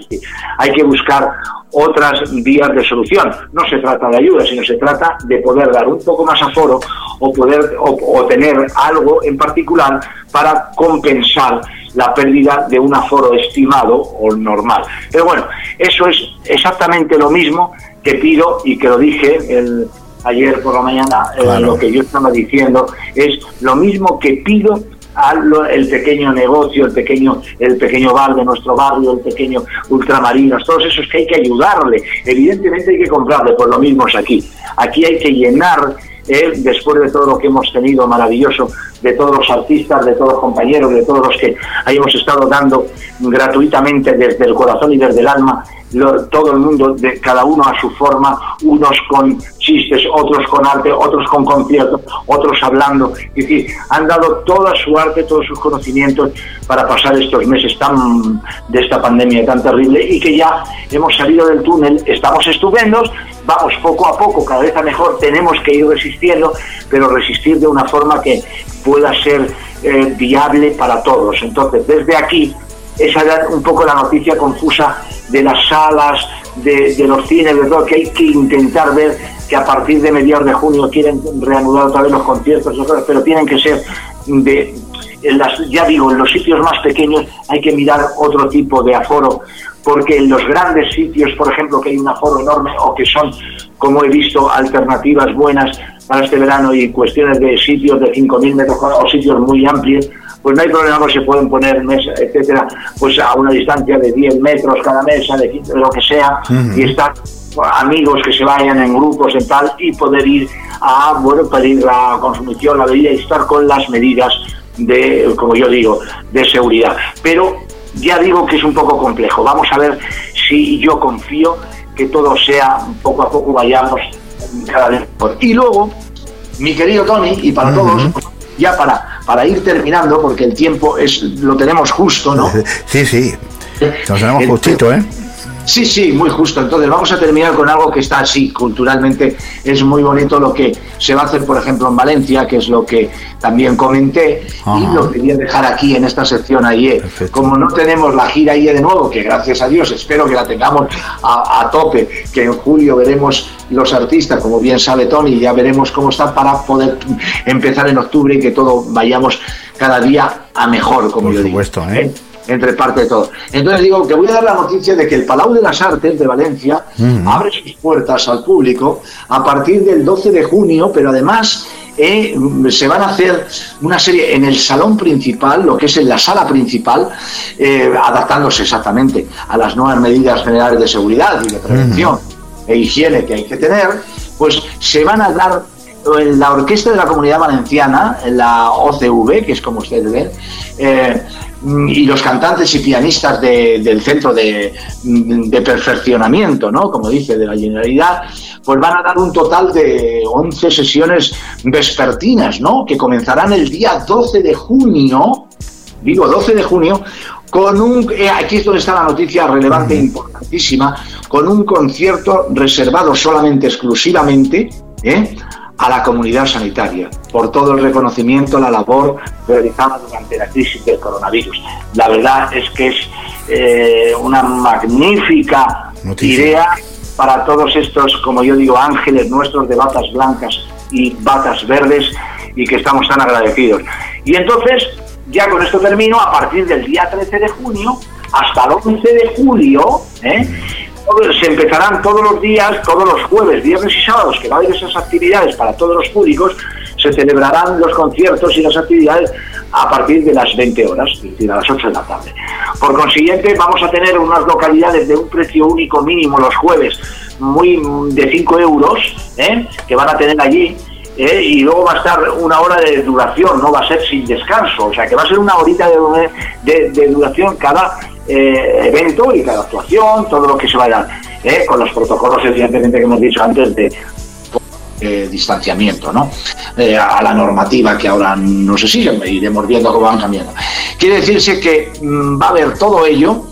Hay que buscar otras vías de solución. No se trata de ayuda, sino se trata de poder dar un poco más aforo o poder o tener algo en particular para compensar la pérdida de un aforo estimado o normal. Pero bueno, eso es exactamente lo mismo que pido y que lo dije el, ayer por la mañana, eh, lo que yo estaba diciendo es lo mismo que pido a lo- el pequeño negocio, el pequeño, el pequeño bar de nuestro barrio, el pequeño ultramarinos, todos esos que hay que ayudarle. Evidentemente hay que comprarle, pues lo mismo es aquí. Aquí hay que llenar, eh, después de todo lo que hemos tenido maravilloso, de todos los artistas, de todos los compañeros, de todos los que hayamos estado dando gratuitamente desde el corazón y desde el alma, todo el mundo, de cada uno a su forma, unos con chistes, otros con arte, otros con conciertos, otros hablando. Es decir, han dado toda su arte, todos sus conocimientos para pasar estos meses tan de esta pandemia tan terrible y que ya hemos salido del túnel, estamos estupendos, vamos poco a poco, cada vez a mejor, tenemos que ir resistiendo, pero resistir de una forma que pueda ser eh, viable para todos. Entonces, desde aquí, esa era un poco la noticia confusa de las salas, de, los cines, de todo, que hay que intentar ver que a partir de mediados de junio quieren reanudar otra vez los conciertos, pero tienen que ser de, en las, ya digo, en los sitios más pequeños hay que mirar otro tipo de aforo, porque en los grandes sitios, por ejemplo, que hay un aforo enorme o que son, como he visto, alternativas buenas para este verano y cuestiones de sitios de 5.000 metros o sitios muy amplios, pues no hay problema, pues se pueden poner mesas, etcétera, pues a una distancia de 10 metros cada mesa, de 15, de lo que sea, Ujú. y estar amigos que se vayan en grupos en tal y poder ir a bueno pedir la consumición, la bebida y estar con las medidas de, como yo digo, de seguridad. Pero ya digo que es un poco complejo. Vamos a ver si yo confío que todo sea poco a poco vayamos cada vez mejor. Y luego, mi querido Tony, y para todos, ya para, para ir terminando, porque el tiempo es lo tenemos justo, ¿no? Sí, sí. Nos tenemos justito, ¿eh? Sí, sí, muy justo. Entonces vamos a terminar con algo que está así, culturalmente es muy bonito lo que se va a hacer, por ejemplo, en Valencia, que es lo que también comenté, y lo quería dejar aquí en esta sección ayer. Como no tenemos la gira ayer de nuevo, que gracias a Dios espero que la tengamos a, a tope, que en julio veremos los artistas, como bien sabe Tony, ya veremos cómo están para poder empezar en octubre y que todo vayamos cada día a mejor, como yo digo. ¿eh? Entre parte de todo. Entonces digo que voy a dar la noticia de que el Palau de las Artes de Valencia abre sus puertas al público a partir del 12 de junio, pero además eh, se van a hacer una serie en el salón principal, lo que es en la sala principal, eh, adaptándose exactamente a las nuevas medidas generales de seguridad y de prevención e higiene que hay que tener, pues se van a dar la Orquesta de la Comunidad Valenciana, en la OCV, que es como ustedes ven, eh, y los cantantes y pianistas de- del centro de, de perfeccionamiento, ¿no? como dice, de la Generalidad, pues van a dar un total de 11 sesiones vespertinas, ¿no? que comenzarán el día 12 de junio, digo 12 de junio, con un, eh, aquí es donde está la noticia relevante e importantísima, con un concierto reservado solamente, exclusivamente, ¿eh? A la comunidad sanitaria por todo el reconocimiento, la labor realizada durante la crisis del coronavirus. La verdad es que es eh, una magnífica idea para todos estos, como yo digo, ángeles nuestros de batas blancas y batas verdes y que estamos tan agradecidos. Y entonces, ya con esto termino, a partir del día 13 de junio hasta el 11 de julio, ¿eh? Se empezarán todos los días, todos los jueves, viernes y sábados, que va a haber esas actividades para todos los públicos, se celebrarán los conciertos y las actividades a partir de las 20 horas, es decir, a las 8 de la tarde. Por consiguiente, vamos a tener unas localidades de un precio único mínimo los jueves, muy mm, de 5 euros, ¿eh? que van a tener allí, ¿eh? y luego va a estar una hora de duración, no va a ser sin descanso, o sea que va a ser una horita de duración cada eh, evento y cada actuación, todo lo que se va a dar, ¿eh? con los protocolos evidentemente que hemos dicho antes de eh, distanciamiento, ¿no? Eh, a la normativa que ahora no se sigue, iremos viendo cómo van cambiando. Quiere decirse que mm, va a haber todo ello,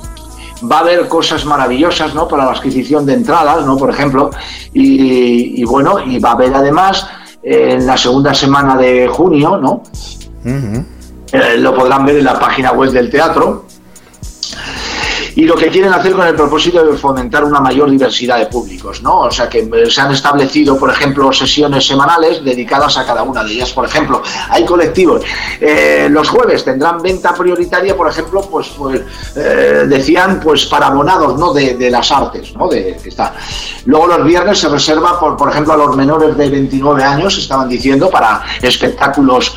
va a haber cosas maravillosas, ¿no? Para la adquisición de entradas, ¿no? Por ejemplo, y, y bueno, y va a haber además eh, en la segunda semana de junio, ¿no? Eh, lo podrán ver en la página web del teatro. Y lo que quieren hacer con el propósito de fomentar una mayor diversidad de públicos, ¿no? O sea que eh, se han establecido, por ejemplo, sesiones semanales dedicadas a cada una de ellas. Por ejemplo, hay colectivos. eh, los jueves tendrán venta prioritaria, por ejemplo, pues, pues, eh, decían, pues para abonados, ¿no? De, las artes, ¿no? De. Luego los viernes se reserva, por, por ejemplo, a los menores de 29 años, estaban diciendo, para espectáculos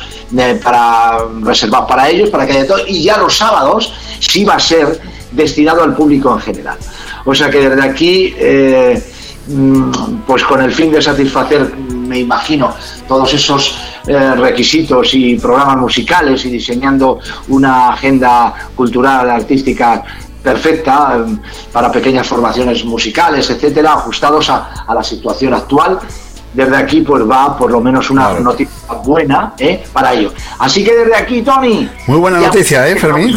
para reservar para ellos, para que haya todo, y ya los sábados sí va a ser destinado al público en general. O sea que desde aquí, eh, mm, pues con el fin de satisfacer, me imagino, todos esos eh, requisitos y programas musicales y diseñando una agenda cultural, artística perfecta eh, para pequeñas formaciones musicales, etcétera, ajustados a la situación actual. Desde aquí, pues va por lo menos una noticia buena ¿eh? para ellos. Así que desde aquí, Tony. Muy buena noticia, ¿eh, Fermín?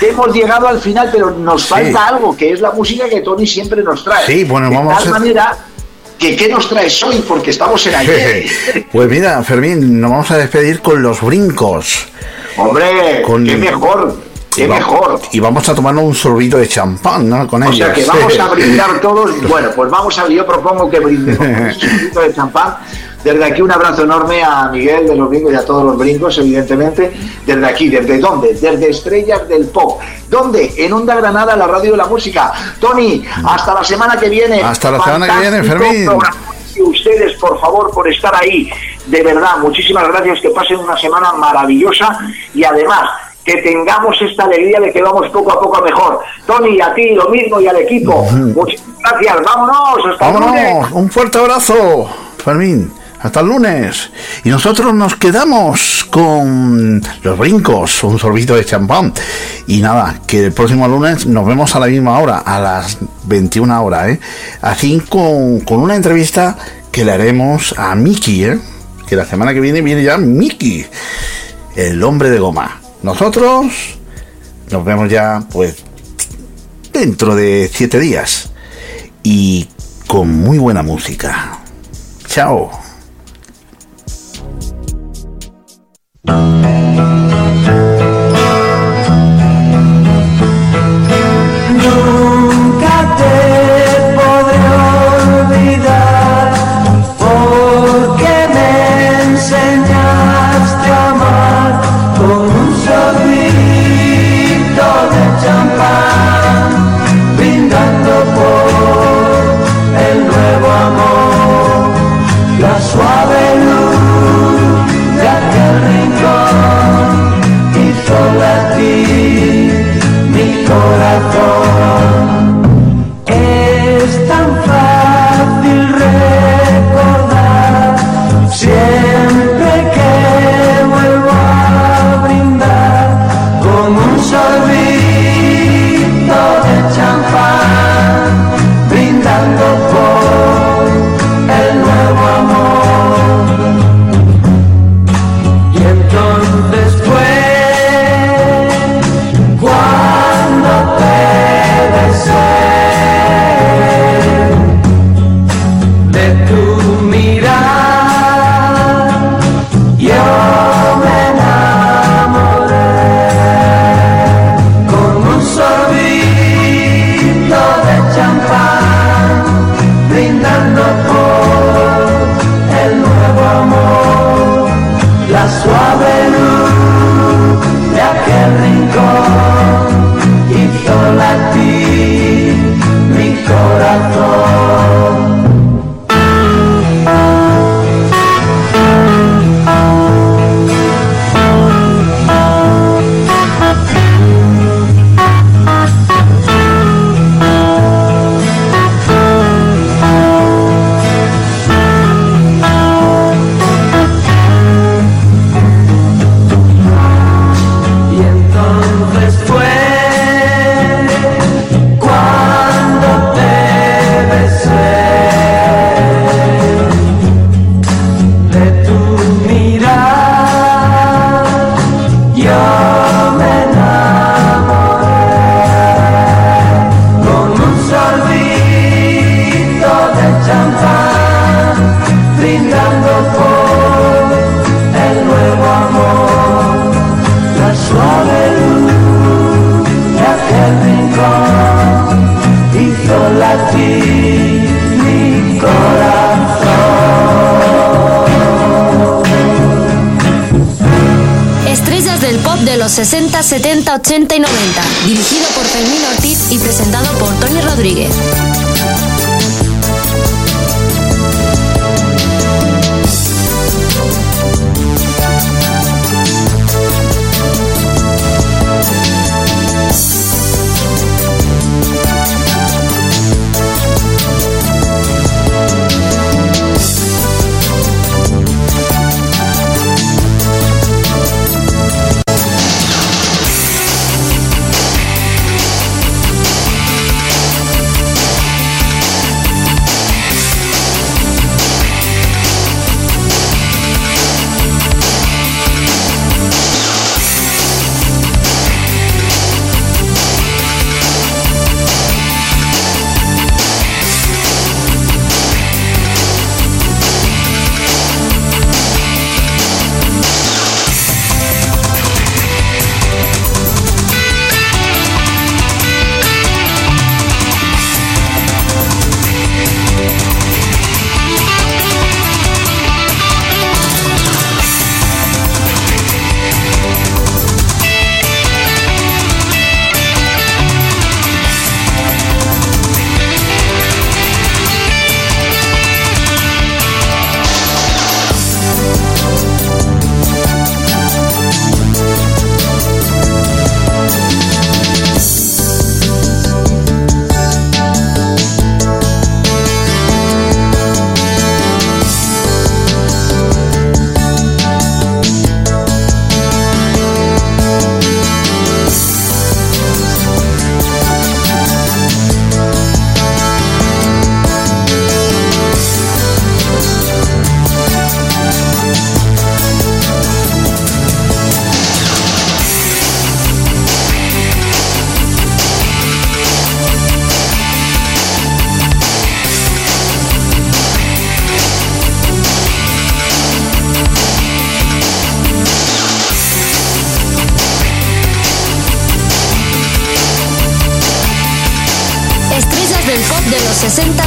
Hemos llegado al final, pero nos falta algo, que es la música que Tony siempre nos trae. Sí, bueno, de vamos tal a- manera que ¿qué nos traes hoy? Porque estamos en ayer. Pues mira, Fermín, nos vamos a despedir con los brincos. Hombre, Con- qué mejor, qué y mejor. Y vamos a tomarnos un sorbito de champán, ¿no? Con O ellos. sea que vamos a brindar todos. Bueno, pues vamos a. Yo propongo que brindemos un poquito de champán. Desde aquí un abrazo enorme a Miguel de los Brincos y a todos los brincos, evidentemente. Desde aquí, ¿desde dónde? Desde Estrellas del Pop. ¿Dónde? En Onda Granada, la radio de la música. Tony, hasta la semana que viene. Hasta la semana que viene, Fermín. ustedes, por favor, por estar ahí. De verdad, muchísimas gracias. Que pasen una semana maravillosa y además que tengamos esta alegría de que vamos poco a poco a mejor. Tony, a ti lo mismo y al equipo. Muchísimas gracias. Vámonos. Hasta el lunes. Vámonos, un fuerte abrazo, Fermín. Hasta el lunes. Y nosotros nos quedamos con los brincos, un sorbito de champán. Y nada, que el próximo lunes nos vemos a la misma hora, a las 21 horas, ¿eh? Así con, con una entrevista que le haremos a Miki, ¿eh? Que la semana que viene viene ya Miki, el hombre de goma. Nosotros nos vemos ya, pues, dentro de siete días y con muy buena música. Chao.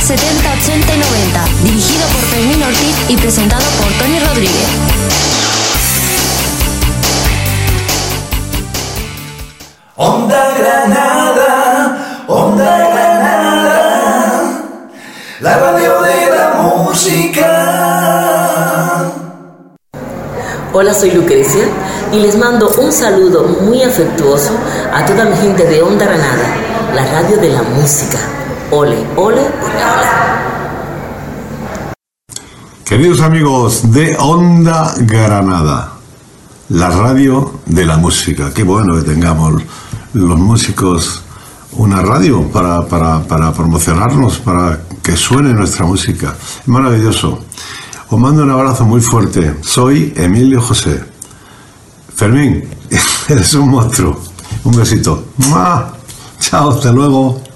70, 80 y 90. Dirigido por Fermín Ortiz y presentado por Tony Rodríguez. Onda Granada, Onda Granada, la radio de la música. Hola, soy Lucrecia y les mando un saludo muy afectuoso a toda mi gente de Onda Granada, la radio de la música. Ole, ole. Queridos amigos de Onda Granada, la radio de la música. Qué bueno que tengamos los músicos una radio para, para, para promocionarnos, para que suene nuestra música. Maravilloso. Os mando un abrazo muy fuerte. Soy Emilio José. Fermín, eres un monstruo. Un besito. Chao, hasta luego.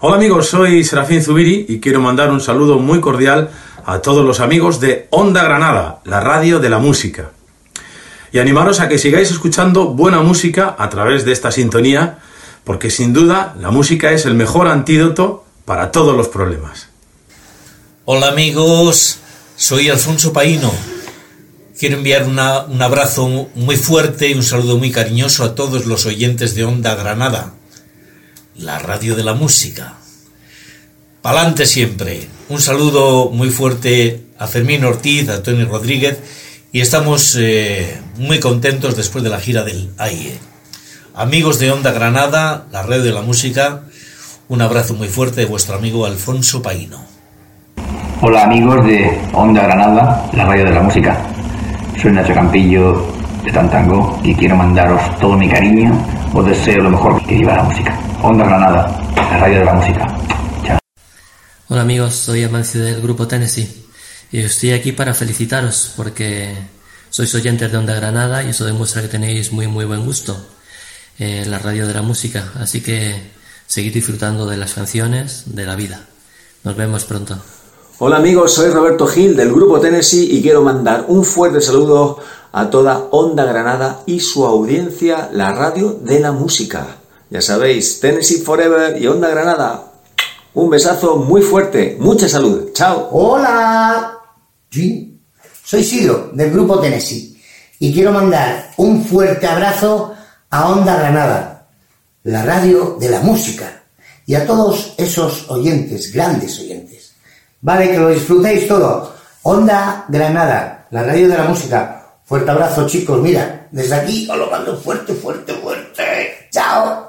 Hola amigos, soy Serafín Zubiri y quiero mandar un saludo muy cordial a todos los amigos de Onda Granada, la radio de la música. Y animaros a que sigáis escuchando buena música a través de esta sintonía, porque sin duda la música es el mejor antídoto para todos los problemas. Hola amigos, soy Alfonso Paino. Quiero enviar un abrazo muy fuerte y un saludo muy cariñoso a todos los oyentes de Onda Granada, la radio de la música. Pa'lante siempre. Un saludo muy fuerte a Fermín Ortiz, a Tony Rodríguez y estamos eh, muy contentos después de la gira del AIE. Amigos de Onda Granada, la radio de la música, un abrazo muy fuerte de vuestro amigo Alfonso Paino. Hola amigos de Onda Granada, la radio de la música. Soy Nacho Campillo de Tantango y quiero mandaros todo mi cariño. Os deseo lo mejor que viva la música. Onda Granada, la radio de la música. Hola amigos, soy Amancio del grupo Tennessee y estoy aquí para felicitaros porque sois oyentes de Onda Granada y eso demuestra que tenéis muy muy buen gusto en la radio de la música, así que seguid disfrutando de las canciones, de la vida. Nos vemos pronto. Hola amigos, soy Roberto Gil del Grupo Tennessee y quiero mandar un fuerte saludo a toda Onda Granada y su audiencia, la radio de la música. Ya sabéis, Tennessee Forever y Onda Granada. Un besazo muy fuerte, mucha salud. Chao. Hola. Sí, soy Sidro del Grupo Tennessee y quiero mandar un fuerte abrazo a Onda Granada, la radio de la música, y a todos esos oyentes, grandes oyentes. Vale, que lo disfrutéis todo. Onda Granada, la radio de la música. Fuerte abrazo, chicos. Mira, desde aquí os lo mando fuerte, fuerte, fuerte. Chao.